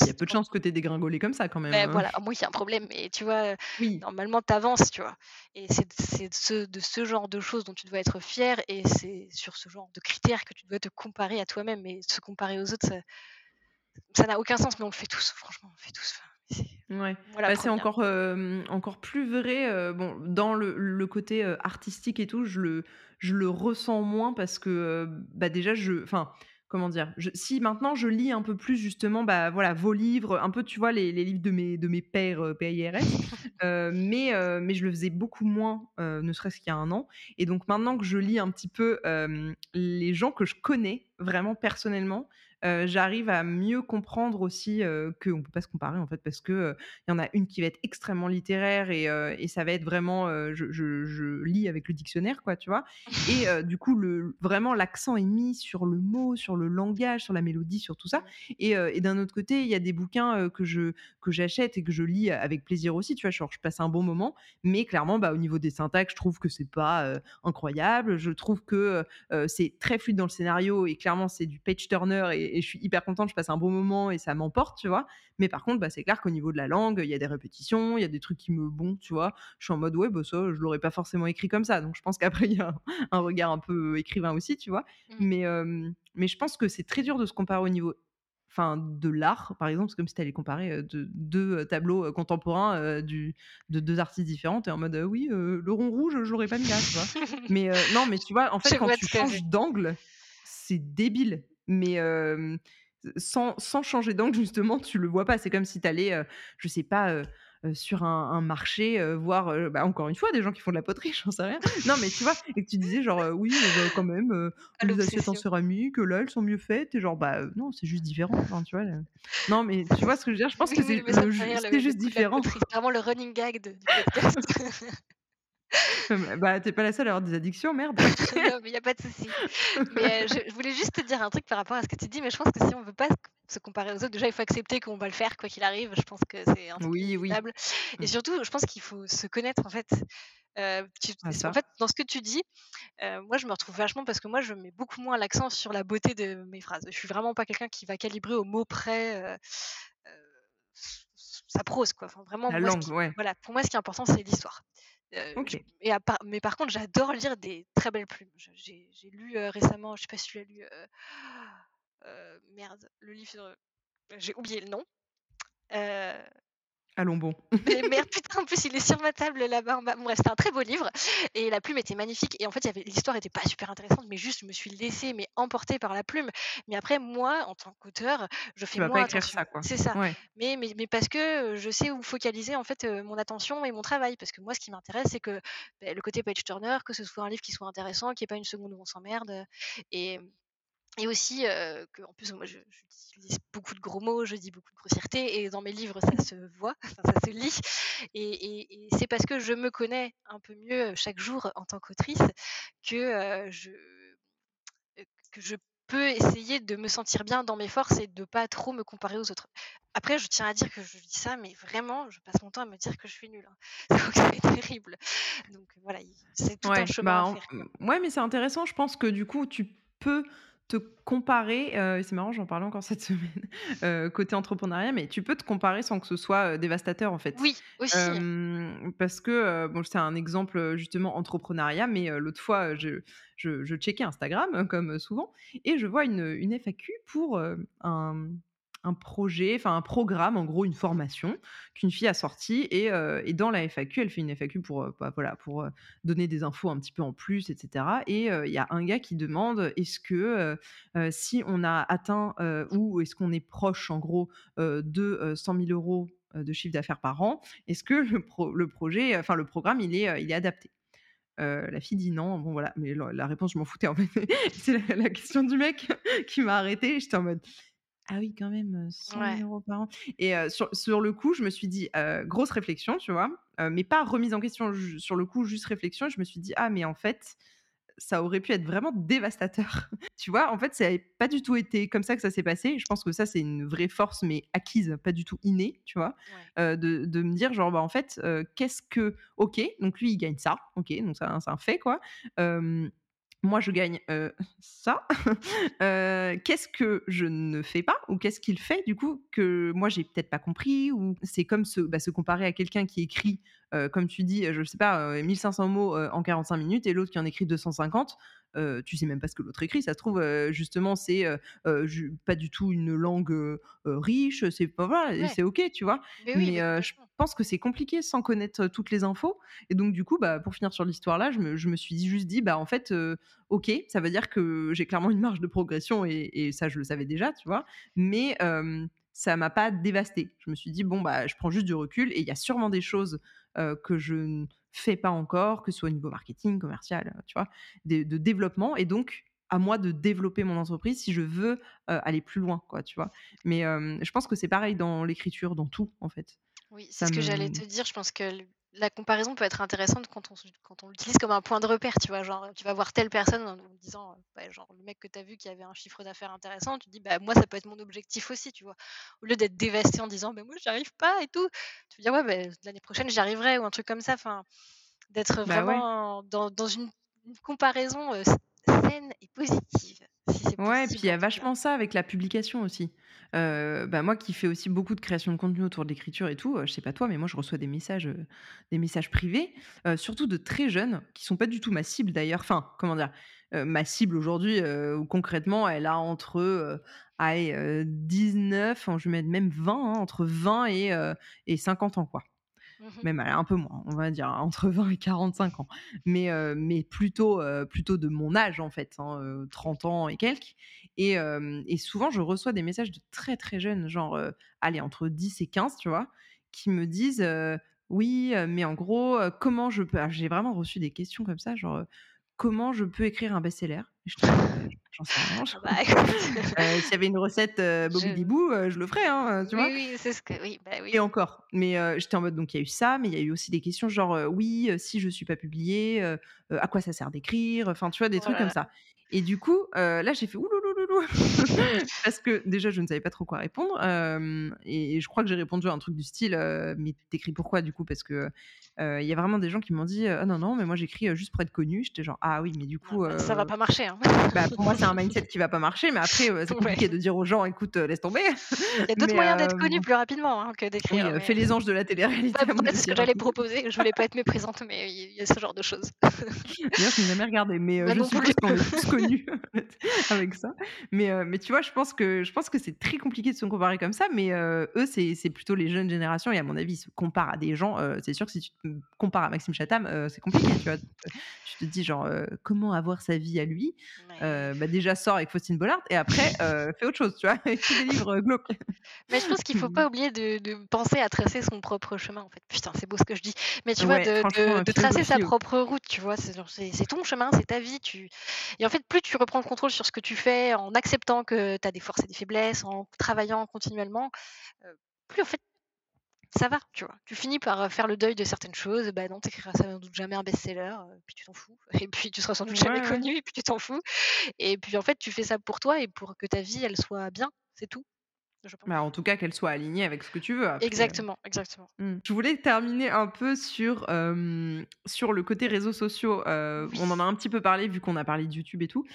Il y a peu de chances que tu aies dégringolé comme ça quand même, Beh, heu. voilà, à moins qu'il y ait un problème, mais tu vois, Oui. normalement tu avances, tu vois? Et c'est de ce de ce genre de choses dont tu dois être fier et c'est sur ce genre de critères que tu dois te comparer à toi-même et se comparer aux autres, ça n'a aucun sens, mais on le fait tous, franchement, on le fait tous, enfin, Ouais, bah, c'est 1re. encore, hem, encore plus vrai, heu, bon, dans le le côté, heu, artistique et tout, je le je le ressens moins parce que, bah, déjà je enfin, comment dire? Je si maintenant je lis un peu plus justement, bah, voilà, vos livres, un peu, tu vois, les les livres de mes de mes P-A-I-R-S, heu, mais, mais je le faisais beaucoup moins, ne serait-ce qu'il y a 1 an et donc maintenant que je lis un petit peu, les gens que je connais vraiment personnellement, heu, j'arrive à mieux comprendre aussi, heu, qu'on peut pas se comparer en fait parce que, heu, il y en a une qui va être extrêmement littéraire et heu, et ça va être vraiment, je je lis avec le dictionnaire quoi, tu vois? Et du coup le vraiment l'accent est mis sur le mot, sur le langage, sur la mélodie, sur tout ça et et d'un autre côté, il y a des bouquins, que je que j'achète et que je lis avec plaisir aussi, tu vois? Genre je passe un bon moment, mais clairement, bah, au niveau des syntaxes, je trouve que c'est pas, incroyable. Je trouve que, c'est très fluide dans le scénario et clairement c'est du page turner et je suis hyper contente, je passe un bon moment et ça m'emporte, tu vois? Mais par contre, bah, c'est clair qu'au niveau de la langue, il y a des répétitions, il y a des trucs qui me bon, tu vois? Je suis en mode: «Ouais, bah, ça, je l'aurais pas forcément écrit comme ça», donc je pense qu'après il y a un regard un peu écrivain aussi, tu vois? Mmh. Mais, mais je pense que c'est très dur de se comparer au niveau enfin, de l'art, par exemple. C'est comme si tu allais comparer, heu, de 2, heu, tableaux, contemporains, du de 2 artistes différents. Es en mode: «Heu, oui, le rond rouge, je l'aurais pas mis là», tu vois? Mais, non, mais tu vois, en fait, Je quand tu changes d'angle, c'est débile, mais, sans sans changer d'angle justement, tu le vois pas. C'est comme si tu allais, heu, je sais pas, sur un un marché, voir, bah, encore une fois, des gens qui font de la poterie, j'en sais rien. Non, mais tu vois? Et que tu disais genre, «Oui, bah, quand même, les assiettes en céramique, là, elles sont mieux faites» et genre, bah, non, c'est juste différent, tu vois? Non, mais tu vois ce que je veux dire? Je pense Oui, que oui, c'est juste différent. C'est vraiment le running gag de du podcast. Hem, bah, tu es pas la seule à avoir des addictions, merde. Non, mais il y a pas de souci. Mais, heu, je je voulais juste te dire un truc par rapport à ce que tu dis, mais je pense que si on veut pas se comparer aux autres, déjà il faut accepter qu'on va le faire quoi qu'il arrive. Je pense que c'est un truc Oui, oui. et Mmh. surtout, je pense qu'il faut se connaître en fait. Heu, tu Ah en fait, dans ce que tu dis, heu, moi je me retrouve vachement parce que moi je mets beaucoup moins l'accent sur la beauté de mes phrases. Je suis vraiment pas quelqu'un qui va calibrer au mot près, sa prose quoi. Enfin vraiment La moi langue, qui ouais. voilà, pour moi ce qui est important c'est l'histoire. Et à part mais par contre, j'adore lire des très belles plumes. J'ai lu, heu, récemment, je sais pas si tu l'as lu, heu, merde, le livre j'ai oublié le nom. Allons bon. mais merde, putain, en plus, il est sur ma table là-bas. Bon bref, c'était un très beau livre et la plume était magnifique et en fait, l'histoire était pas super intéressante, mais juste je me suis laissée mais emporter par la plume. Mais après moi, en tant qu'auteur, je Tu fais pas moins écrire attention. ça, quoi. C'est ça. Ouais. Mais mais mais parce que, je sais où focaliser en fait, heu, mon attention et mon travail. Parce que moi, ce qui m'intéresse, c'est que, beh, le côté page turner, que ce soit un livre qui soit intéressant, qu'il y ait pas une seconde où on s'emmerde, et et aussi, heu, qu'en plus moi je j'utilise beaucoup de gros mots, je dis beaucoup de grossièreté et dans mes livres ça se voit, ça se lit et et et c'est parce que je me connais un peu mieux, heu, chaque jour en tant qu'autrice que, heu, je que je peux essayer de me sentir bien dans mes forces et de pas trop me comparer aux autres. Après je tiens à dire que je dis ça, mais vraiment je passe mon temps à me dire que je suis nulle, hein. Donc c'est terrible. Donc voilà, il c'est tout un Ouais, chemin bah, à en faire, ouais, mais c'est intéressant. Je pense que du coup, tu peux te comparer, et c'est marrant, j'en parlais encore cette semaine, heu, côté entrepreneuriat, mais tu peux te comparer sans que ce soit, heu, dévastateur, en fait. Oui, aussi. Parce que, bon, c'est un exemple, justement entrepreneuriat, mais l'autre fois, je je je checkais Instagram, euh, comme souvent, et je vois une, une FAQ pour, un un projet, enfin un programme, en gros une formation qu'une fille a sorti et et dans la FAQ, elle fait une FAQ pour, heu, bah, voilà, pour, heu, donner des infos un petit peu en plus et cetera et il y a un gars qui demande: «Est-ce que, si on a atteint, ou est-ce qu'on est proche en gros, de, heu, 100 000 € heu, de chiffre d'affaires par an, est-ce que le pro le projet, enfin le programme, il est, il est adapté?» La fille dit: «Non». Bon voilà, mais la réponse, je m'en foutais en fait. C'est la la question du mec qui m'a arrêtée. J'étais en mode: «Ah oui quand même, heu, 100 Ouais. 000 € par an» et sur sur le coup, je me suis dit, grosse réflexion, tu vois? Mais pas remise en question, sur le coup, juste réflexion. Je me suis dit: «Ah mais en fait, ça aurait pu être vraiment dévastateur». Tu vois? En fait, ça avait pas du tout été comme ça que ça s'est passé. Je pense que ça, c'est une vraie force, mais acquise, pas du tout innée, tu vois? Ouais. De de me dire genre, bah, en fait, qu'est-ce que OK, donc lui, il gagne ça. OK, donc c'est un c'est un fait, quoi. Moi, je gagne, heu, ça. Heu, qu'est-ce que je ne fais pas ou qu'est-ce qu'il fait, du coup, que moi, j'ai peut-être pas compris ou c'est comme se bah, se comparer à quelqu'un qui écrit, heu, comme tu dis, je sais pas, heu, 1 500 mots, heu, en 45 minutes et l'autre qui en écrit 250 heu, tu sais même pas ce que l'autre écrit. Ça se trouve, justement, c'est, pas du tout une langue, riche, c'est pas voilà Ouais. c'est OK, tu vois? Mais oui, Mais mais heu, je pense que c'est compliqué sans connaître, toutes les infos et donc du coup, bah, pour finir sur l'histoire là, je me je me suis juste dit: «Bah, en fait, OK, ça veut dire que j'ai clairement une marge de progression» et et ça, je le savais déjà, tu vois? Mais ça m'a pas dévastée. Je me suis dit: «Bon, bah, je prends juste du recul et il y a sûrement des choses, que je ne fais pas encore, que ce soit au niveau marketing, commercial, tu vois? De développement et donc à moi de développer mon entreprise si je veux, aller plus loin, quoi, tu vois? Mais je pense que c'est pareil dans l'écriture, dans tout, en fait. Oui, c'est ce que j'allais te dire. Je pense que la comparaison peut être intéressante quand on quand on l'utilise comme un point de repère, tu vois? Genre, tu vas voir telle personne en en disant, heu, bah, genre le mec que tu as vu qui avait un chiffre d'affaires intéressant, tu te dis: «Bah, moi, ça peut être mon objectif aussi», tu vois? Au lieu d'être dévasté en disant: «Bah, moi, j'y arrive pas et tout», tu veux dire: «Ouais, beh, l'année prochaine, j'y arriverai» ou un truc comme ça. Enfin, d'être bah, ouais. vraiment dans dans une une comparaison, heu, s saine et positive, si c'est Ouais et puis il y a vachement ça avec la publication aussi. Heu, bah, moi qui fais aussi beaucoup de création de contenu autour de l'écriture et tout, heu, je sais pas toi, mais moi je reçois des messages, heu, des messages privés, surtout de très jeunes, qui sont pas du tout ma cible d'ailleurs. Enfin, comment dire? Ma cible aujourd'hui, concrètement, elle a entre, allez, heu, 19, enfin je vais mettre même 20, hein, entre 20 et et 50 ans, quoi. Mmh mh. Même un peu moins, on va dire entre 20 et 45 ans. Mais, heu, mais plutôt, heu, plutôt de mon âge en fait, hein, heu, 30 ans et quelques et et souvent je reçois des messages de très, très jeunes, genre, allez entre 10 et 15, tu vois? Qui me disent, «Oui, mais en gros, comment je peux» alors j'ai vraiment reçu des questions comme ça, genre, «Comment je peux écrire un best-seller?» «Beh, j'en sais rien, Ah bah, heu, s'il y avait une recette, je Bobidibou, heu, je le ferais, hein, tu oui, vois? oui, c'est ce que oui, bah, oui. Et encore, mais j'étais en mode donc il y a eu ça, mais il y a eu aussi des questions genre, «Oui, si je suis pas publiée, à quoi ça sert d'écrire?» enfin, tu vois, des Oh trucs comme ça et du coup, là, j'ai fait: «Ouh Parce que déjà, je ne savais pas trop quoi répondre. et, je crois que j'ai répondu à un truc du style Mais t'écris pourquoi du coup? Parce que il y a vraiment des gens qui m'ont dit Ah non, non, mais moi j'écris juste pour être connu. J'étais genre Ah oui, mais du coup. Bah, ça va pas marcher. Hein. Bah, pour moi, c'est un mindset qui va pas marcher. Mais après, c'est compliqué de dire aux gens Écoute, laisse tomber. Il y a d'autres moyens d'être connu plus rapidement hein, que d'écrire. Oui, fais les anges de la télé-réalité. c'est ce que j'allais proposer. Je voulais pas être méprisante, mais il y a ce genre de choses. D'ailleurs, je n'ai jamais regardé, mais bah, je suppose qu'on est tous connus avec ça. Mais, mais tu vois, je pense que, je pense que c'est très compliqué de se comparer comme ça, mais eux, c'est plutôt les jeunes générations, et à mon avis, ils se comparent à des gens. c'est sûr que si tu te compares à Maxime Chatham, c'est compliqué, tu vois. Tu te dis, genre, comment avoir sa vie à lui bah, Déjà, sors avec Faustine Bollard, et après, fais autre chose, tu vois. Écris des livres glauques. Mais je pense qu'il faut pas oublier de, penser à tracer son propre chemin, en fait. Putain, c'est beau ce que je dis. Mais tu vois, de, tracer sa propre route, tu vois. C'est ton chemin, c'est ta vie. Tu... Et en fait, plus tu reprends le contrôle sur ce que tu fais en acceptant que tu as des forces et des faiblesses, en travaillant continuellement, plus en fait ça va, tu vois. Tu finis par faire le deuil de certaines choses. Bah non, t'écriras sans doute jamais un best-seller, puis tu t'en fous. Et puis tu seras sans doute jamais connu, et puis tu t'en fous. Et puis en fait, tu fais ça pour toi et pour que ta vie, elle soit bien, c'est tout. Bah, en tout cas, qu'elle soit alignée avec ce que tu veux. Exactement, exactement. Mmh. Je voulais terminer un peu sur, sur le côté réseaux sociaux. On en a un petit peu parlé vu qu'on a parlé de YouTube et tout.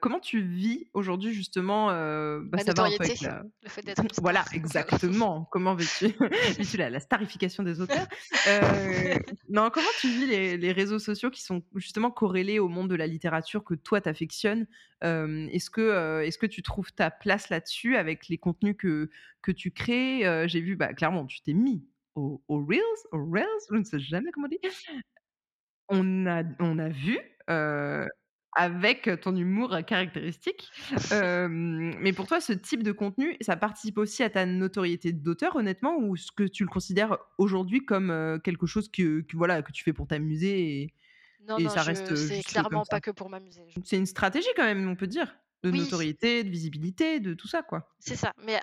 comment tu vis aujourd'hui justement bah, La notoriété, le fait d'être Voilà, exactement. comment vis-tu? La, la starification des auteurs? Non, comment tu vis les, les, réseaux sociaux qui sont justement corrélés au monde de la littérature que toi t'affectionnes? Est-ce que, est-ce que tu trouves ta place là-dessus avec les contenus que, que tu crées. J'ai vu, bah, clairement, tu t'es mis au, Reels, au Reels, je ne sais jamais comment dire. On a, on a vu avec ton humour caractéristique. mais pour toi, ce type de contenu, ça participe aussi à ta notoriété d'auteur, honnêtement, ou ce que tu le considères aujourd'hui comme quelque chose que, voilà, que tu fais pour t'amuser et, non, non, ça reste. C'est clairement pas que pour m'amuser. C'est une stratégie quand même, on peut dire de notoriété, de visibilité, de tout ça, quoi. C'est ça. Mais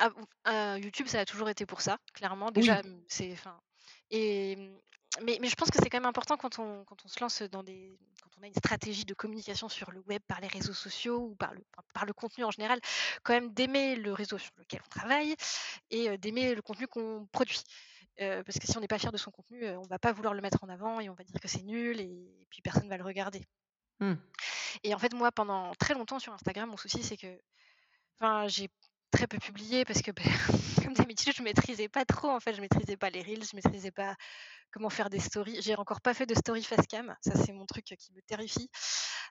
YouTube, ça a toujours été pour ça, clairement. Déjà, c'est, et mais, mais, je pense que c'est quand même important quand on, quand on se lance dans des, quand on a une stratégie de communication sur le web, par les réseaux sociaux ou par le, par le contenu en général, quand même d'aimer le réseau sur lequel on travaille et d'aimer le contenu qu'on produit. parce que si on n'est pas fier de son contenu, on va pas vouloir le mettre en avant et on va dire que c'est nul et, puis personne va le regarder. Mmh. Et en fait, moi, pendant très longtemps sur Instagram, mon souci, c'est que enfin, j'ai très peu publié parce que, ben, comme d'habitude, je maîtrisais pas trop. En fait, je maîtrisais pas les reels, je maîtrisais pas comment faire des stories. J'ai encore pas fait de story facecam. Ça, c'est mon truc qui me terrifie.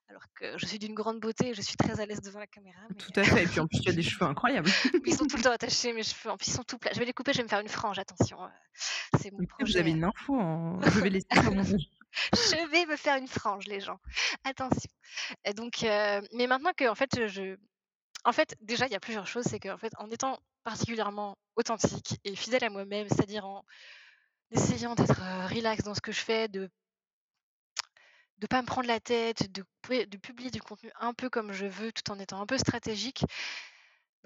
Alors que je suis d'une grande beauté, je suis très à l'aise devant la caméra. Tout à fait. Et puis en plus, tu as des cheveux incroyables. ils sont tout le temps attachés, mes cheveux. En plus, ils sont tout plats. Je vais les couper, je vais me faire une frange. Attention. Euh, c'est mon projet. Vous avez une info. En... Je vais laisser je vais me faire une frange, les gens. Attention. Donc, euh, mais maintenant que, en fait, je, en fait, déjà, il y a plusieurs choses. C'est qu'en fait, en étant particulièrement authentique et fidèle à moi-même, c'est-à-dire en essayant d'être euh, relax dans ce que je fais, de de pas me prendre la tête, de publier du contenu un peu comme je veux, tout en étant un peu stratégique,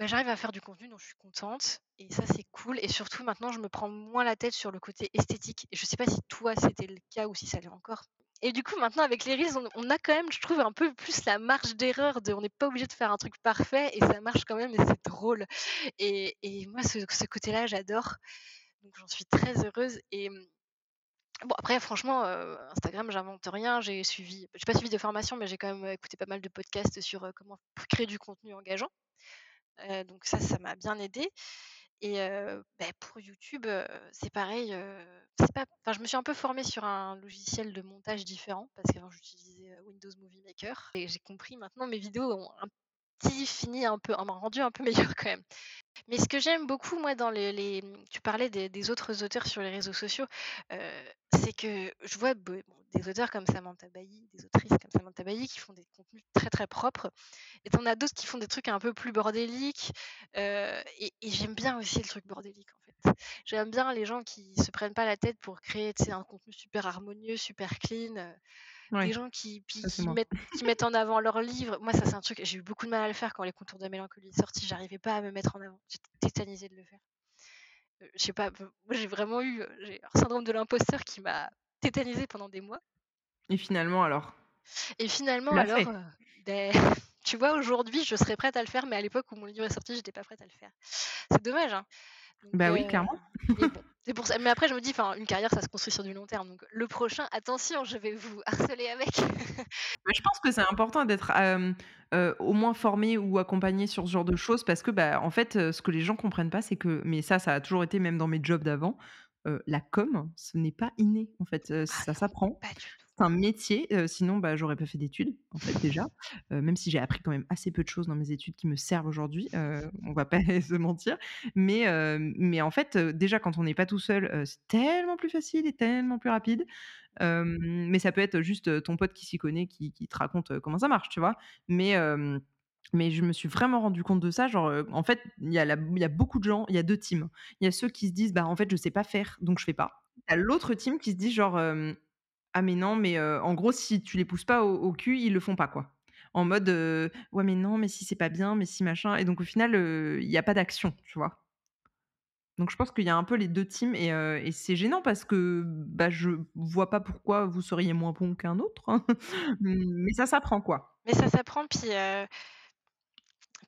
bah, j'arrive à faire du contenu dont je suis contente. Et ça, c'est cool. Et surtout, maintenant, je me prends moins la tête sur le côté esthétique. Je sais pas si toi, c'était le cas ou si ça l'est encore. Et du coup, maintenant, avec les Reels, on, a quand même, je trouve, un peu plus la marge d'erreur de on n'est pas obligé de faire un truc parfait et ça marche quand même et c'est drôle. Et, et moi, ce, côté-là, j'adore. Donc, j'en suis très heureuse. Et bon, après, franchement, euh, Instagram, j'invente rien. J'ai suivi, j'ai pas suivi de formation, mais j'ai quand même écouté pas mal de podcasts sur euh, comment créer du contenu engageant donc ça, ça m'a bien aidé. Et bah, pour YouTube, c'est pareil. je me suis un peu formée sur un logiciel de montage différent parce qu'avant j'utilisais Windows Movie Maker et j'ai compris maintenant mes vidéos ont un petit fini un peu, un rendu un peu meilleur quand même. Mais ce que j'aime beaucoup, moi, dans les, tu parlais des, autres auteurs sur les réseaux sociaux, c'est que je vois des auteurs comme Samantha Bailly, des autrices comme Samantha Bailly qui font des contenus très très propres, et t'en as d'autres qui font des trucs un peu plus bordéliques, et, j'aime bien aussi le truc bordélique en fait. J'aime bien les gens qui se prennent pas la tête pour créer un contenu super harmonieux, super clean. Les gens qui, mettent, en avant leurs livres. Moi, ça, c'est un truc, j'ai eu beaucoup de mal à le faire quand Les Contours de la Mélancolie est sorti. J'arrivais pas à me mettre en avant. J'étais tétanisée de le faire. Euh, je sais pas, moi, j'ai vraiment eu j'ai un syndrome de l'imposteur qui m'a tétanisée pendant des mois. Et finalement, alors? Et finalement, alors, euh, ben, tu vois, aujourd'hui, je serais prête à le faire, mais à l'époque où mon livre est sorti, j'étais pas prête à le faire. C'est dommage, hein. bah oui, clairement. C'est pour ça. Mais après, je me dis, enfin, une carrière, ça se construit sur du long terme. Donc, le prochain, attention, je vais vous harceler avec. je pense que c'est important d'être au moins formé ou accompagné sur ce genre de choses parce que, bah, en fait, ce que les gens comprennent pas, c'est que, mais ça, ça a toujours été même dans mes jobs d'avant, la com, ce n'est pas inné, en fait, ah ça s'apprend. Un métier, sinon bah, j'aurais pas fait d'études, en fait, déjà. même si j'ai appris quand même assez peu de choses dans mes études qui me servent aujourd'hui, on va pas se mentir. Mais, mais en fait, déjà, quand on n'est pas tout seul, c'est tellement plus facile et tellement plus rapide. mais ça peut être juste ton pote qui s'y connaît, qui, te raconte comment ça marche, tu vois? Mais mais je me suis vraiment rendu compte de ça. Genre, en fait, il y, a y a beaucoup de gens, il y a deux teams. Il y a ceux qui se disent, bah, en fait, je sais pas faire, donc je fais pas. Il l'autre team qui se dit, genre, ah, mais non, mais en gros, si tu les pousses pas au, cul, ils le font pas, quoi. En mode, ouais, mais non, mais si c'est pas bien, mais si machin. Et donc, au final, il n'y a pas d'action, tu vois. Donc, je pense qu'il y a un peu les deux teams et, et c'est gênant parce que bah, je vois pas pourquoi vous seriez moins bon qu'un autre. Hein. mais ça s'apprend, quoi. Mais ça s'apprend, puis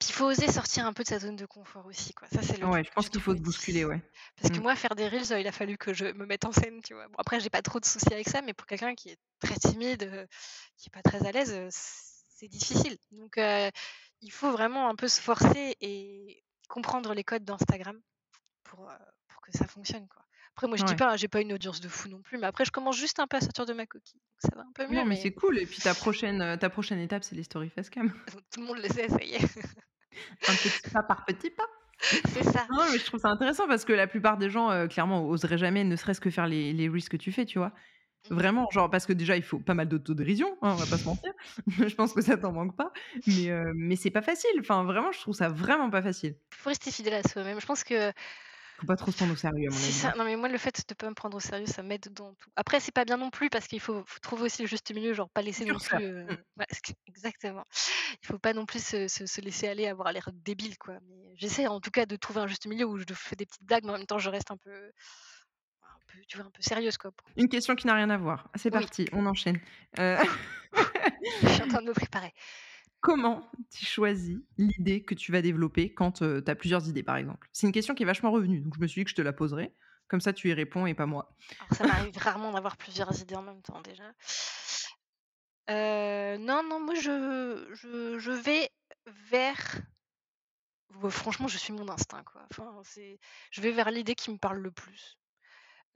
il faut oser sortir un peu de sa zone de confort aussi, quoi. Ça, c'est le Ouais, je pense qu'il faut se bousculer, ouais. Parce que mmh. moi, faire des reels, il a fallu que je me mette en scène, tu vois. Bon, après, j'ai pas trop de soucis avec ça, mais pour quelqu'un qui est très timide, qui est pas très à l'aise, c'est difficile. Donc, il faut vraiment un peu se forcer et comprendre les codes d'Instagram pour, pour que ça fonctionne, quoi. Après, moi, je dis pas, j'ai pas une audience de fou non plus, mais après, je commence juste un peu à sortir de ma coquille. Donc, ça va un peu mieux. mais, c'est cool. Et puis, ta prochaine, ta prochaine étape, c'est les stories facecam. Tout le monde le sait, ça y est. un petit pas par petit pas. C'est ça. Non, mais je trouve ça intéressant parce que la plupart des gens, euh, clairement, oseraient jamais, ne serait-ce que faire les, les risques que tu fais, tu vois. Mmh. Vraiment, genre, parce que déjà, il faut pas mal d'autodérision, hein, on va pas se mentir. je pense que ça t'en manque pas. Mais, euh, mais c'est pas facile. Enfin, vraiment, je trouve ça vraiment pas facile. Il faut rester fidèle à soi-même. Je pense que faut pas trop se prendre au sérieux, à mon avis. Non, mais moi, le fait de pas me prendre au sérieux, ça m'aide dans tout. Après, c'est pas bien non plus parce qu'il faut, trouver aussi le juste milieu, genre pas laisser non plus. Euh, mmh. exactement. Il faut pas non plus se, laisser aller, avoir l'air débile, quoi. Mais j'essaie en tout cas de trouver un juste milieu où je fais des petites blagues, mais en même temps, je reste un peu. Un peu, tu vois, un peu sérieuse quoi. Une question qui n'a rien à voir. C'est parti, on enchaîne. Euh... je suis en train de me préparer. Comment tu choisis l'idée que tu vas développer quand tu as plusieurs idées, par exemple? C'est une question qui est vachement revenue, donc je me suis dit que je te la poserais. Comme ça, tu y réponds et pas moi. Ça m'arrive rarement d'avoir plusieurs idées en même temps, déjà. Euh, non, non, moi, je, vais vers... Franchement, je suis mon instinct, quoi. Je vais vers l'idée qui me parle le plus.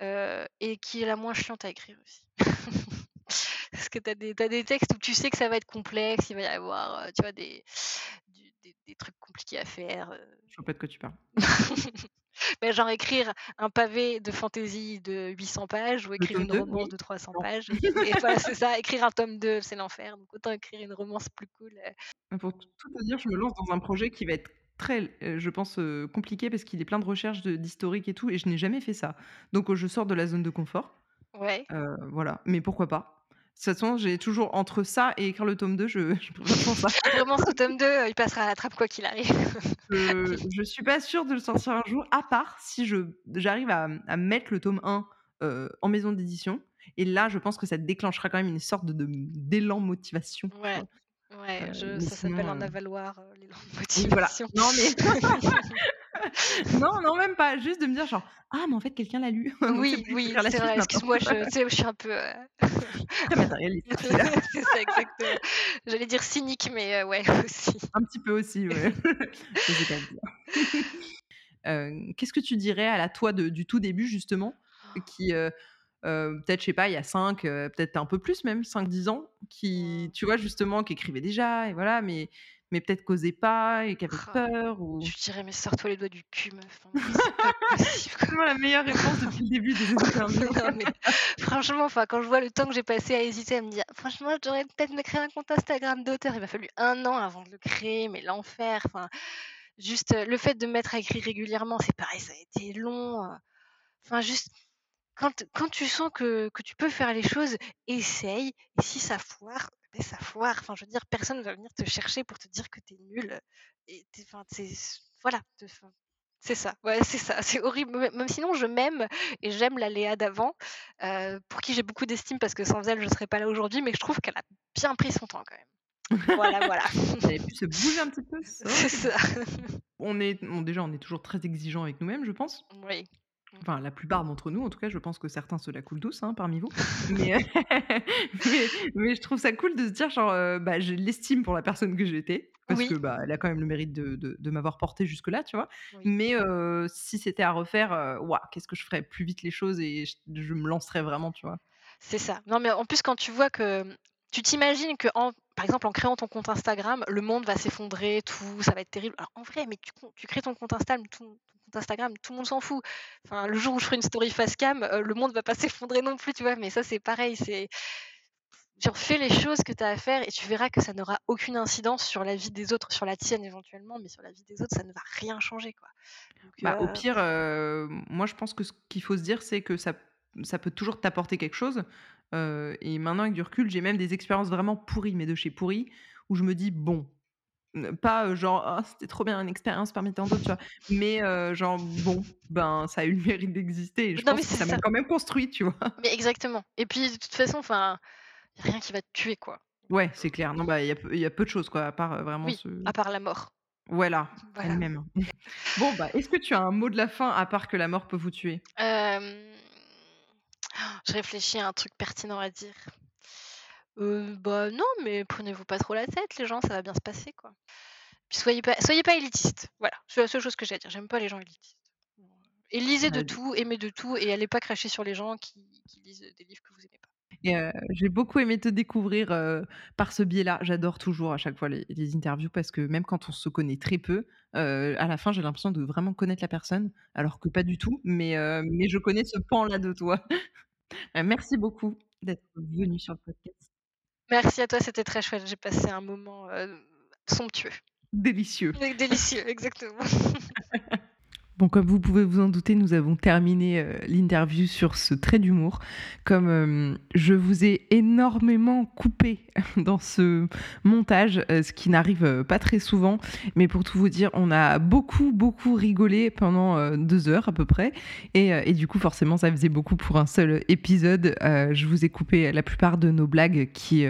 Euh, et qui est la moins chiante à écrire aussi. Parce que tu as des, des textes où tu sais que ça va être complexe, il va y avoir euh, tu vois, des, des, trucs compliqués à faire. Euh. Je vois pas de quoi tu parles. ben, genre écrire un pavé de fantaisie de 800 pages ou écrire une romance de 300 pages. Et voilà, c'est ça, écrire un tome 2, c'est l'enfer. Donc autant écrire une romance plus cool. Euh. Pour tout te dire, je me lance dans un projet qui va être très, je pense, compliqué parce qu'il est plein de recherches d'historique et tout, et je n'ai jamais fait ça. Donc je sors de la zone de confort. Ouais. voilà, mais pourquoi pas? Toute façon, j'ai toujours entre ça et écrire le tome 2, je, je préfère ça. Vraiment, ce tome 2, il passera à la trappe quoi qu'il arrive. je, je suis pas sûre de le sortir un jour, à part si je j'arrive à, à mettre le tome 1 euh, en maison d'édition. Et là, je pense que ça déclenchera quand même une sorte de, d'élan motivation. Ouais. Ouais, euh, ça s'appelle en euh, avaloir, euh, l'élan motivation. Voilà. Non, mais. non, non, même pas. Juste de me dire, genre, ah, mais en fait, quelqu'un l'a lu. oui, oui, c'est vrai. Excuse-moi, je, je suis un peu. Euh... matérialiste. c'est ça, exactement. J'allais dire cynique, mais euh, ouais, aussi. Un petit peu aussi, ouais. euh, Qu'est-ce que tu dirais à la toi de, du tout début, justement, qui. Euh, euh, peut-être, je sais pas, il y a 5, peut-être un peu plus même, 5-10 ans, qui, tu vois, justement, qui écrivait déjà, et voilà, mais mais peut-être causait pas et qui avait ah, peur ou... Je dirais mais sors-toi les doigts du cul meuf. Hein, c'est vraiment la meilleure réponse depuis le début des interviews. franchement, enfin quand je vois le temps que j'ai passé à hésiter à me dire franchement je devrais peut-être me créer un compte Instagram d'auteur, il m'a fallu un an avant de le créer, mais l'enfer. Enfin juste euh, le fait de me mettre à écrire régulièrement, c'est pareil, ça a été long. Euh. Enfin juste quand, quand tu sens que, que tu peux faire les choses, essaye. Et si ça foire, ça foire. Enfin, je veux dire, personne ne va venir te chercher pour te dire que tu es nul. Et enfin, voilà. C'est ça, ouais, c'est ça, c'est horrible. Même sinon, je m'aime et j'aime la Léa d'avant, euh, pour qui j'ai beaucoup d'estime parce que sans elle, je serais pas là aujourd'hui, mais je trouve qu'elle a bien pris son temps quand même. Voilà, voilà. Elle pu se bouger un petit peu, ça C'est ça. On est bon, déjà, on est toujours très exigeants avec nous-mêmes, je pense. Oui. Enfin, la plupart d'entre nous, en tout cas, je pense que certains se la coulent douce, hein, parmi vous. Mais, mais, mais je trouve ça cool de se dire, genre, euh, bah, j'ai l'estime pour la personne que j'étais, parce Oui. que bah, elle a quand même le mérite de, de, de m'avoir porté jusque-là, tu vois. Oui. Mais euh, si c'était à refaire, euh, qu'est-ce que je ferais plus vite les choses et je, je me lancerais vraiment, tu vois. C'est ça. Non, mais en plus, quand tu vois que tu t'imagines que, en, par exemple, en créant ton compte Instagram, le monde va s'effondrer, tout, ça va être terrible. Alors, en vrai, mais tu, crées ton compte Instagram, tout, ton compte Instagram, tout le monde s'en fout. Enfin, le jour où je ferai une story face cam, euh, le monde va pas s'effondrer non plus, tu vois. Mais ça, c'est pareil. C'est genre fais les choses que tu as à faire et tu verras que ça n'aura aucune incidence sur la vie des autres, sur la tienne éventuellement, mais sur la vie des autres, ça ne va rien changer, quoi. Donc, Bah, au euh, pire, euh, moi, je pense que ce qu'il faut se dire, c'est que ça, ça peut toujours t'apporter quelque chose. Euh, et maintenant, avec du recul, j'ai même des expériences vraiment pourries, mais de chez pourries, où je me dis, bon, pas, genre: «Ah c'était trop bien une expérience parmi tant d'autres», tu vois? Mais genre bon, ben, ça a eu le mérite d'exister je non, mais que ça m'a quand même construit, tu vois? Mais exactement. Et puis, de toute façon, enfin, rien qui va te tuer, quoi. Ouais, c'est clair. Non, bah, il y a peu il y a peu de choses, quoi, à part, vraiment Oui, ce à part la mort. voilà, Voilà. elle-même. Bon, bah, est-ce que tu as un mot de la fin à part que la mort peut vous tuer? Hem, je réfléchis à un truc pertinent à dire. Heu, bah, non, mais prenez-vous pas trop la tête, les gens, ça va bien se passer, quoi. Puis soyez pas soyez pas élitistes. Voilà, c'est la seule chose que j'ai à dire. J'aime pas les gens élitistes. Et lisez de tout, aimez de tout et allez pas cracher sur les gens qui qui lisent des livres que vous aimez pas. et j'ai beaucoup aimé te découvrir, par ce biais-là. J'adore toujours à chaque fois les les interviews parce que même quand on se connaît très peu, à la fin, j'ai l'impression de vraiment connaître la personne, alors que pas du tout, mais mais je connais ce pan-là de toi. Heu, merci beaucoup d'être venu sur le podcast. Merci à toi, c'était très chouette. J'ai passé un moment, heu, somptueux. Délicieux. Délicieux, exactement. Bon, comme vous pouvez vous en douter, nous avons terminé euh, l'interview sur ce trait d'humour. Comme euh, je vous ai énormément coupé dans ce montage, euh, ce qui n'arrive pas très souvent, mais pour tout vous dire, on a beaucoup, beaucoup rigolé pendant deux heures à peu près. Et, et du coup, forcément, ça faisait beaucoup pour un seul épisode. Je vous ai coupé la plupart de nos blagues qui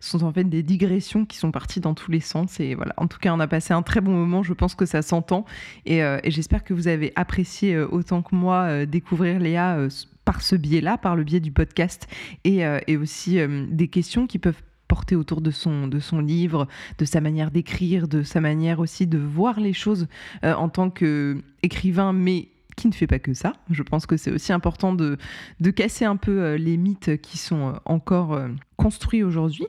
sont en fait des digressions qui sont parties dans tous les sens. Et voilà, en tout cas, on a passé un très bon moment. Je pense que ça s'entend. Et, et j'espère que vous avez apprécié euh, autant que moi euh, découvrir Léa euh, par ce biais-là, par le biais du podcast, et, et aussi des questions qui peuvent porter autour de son, de son livre, de sa manière d'écrire, de sa manière aussi de voir les choses en tant qu'écrivain, mais qui ne fait pas que ça. Je pense que c'est aussi important de, de casser un peu les mythes qui sont encore construits aujourd'hui.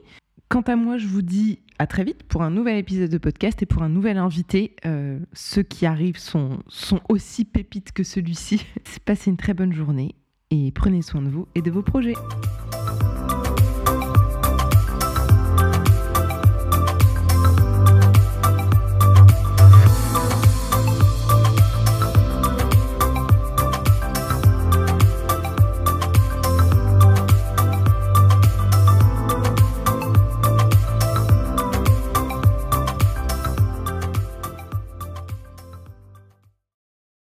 Quant à moi, je vous dis à très vite pour un nouvel épisode de podcast et pour un nouvel invité. Euh, ceux qui arrivent sont, sont aussi pépites que celui-ci. Passez une très bonne journée et prenez soin de vous et de vos projets.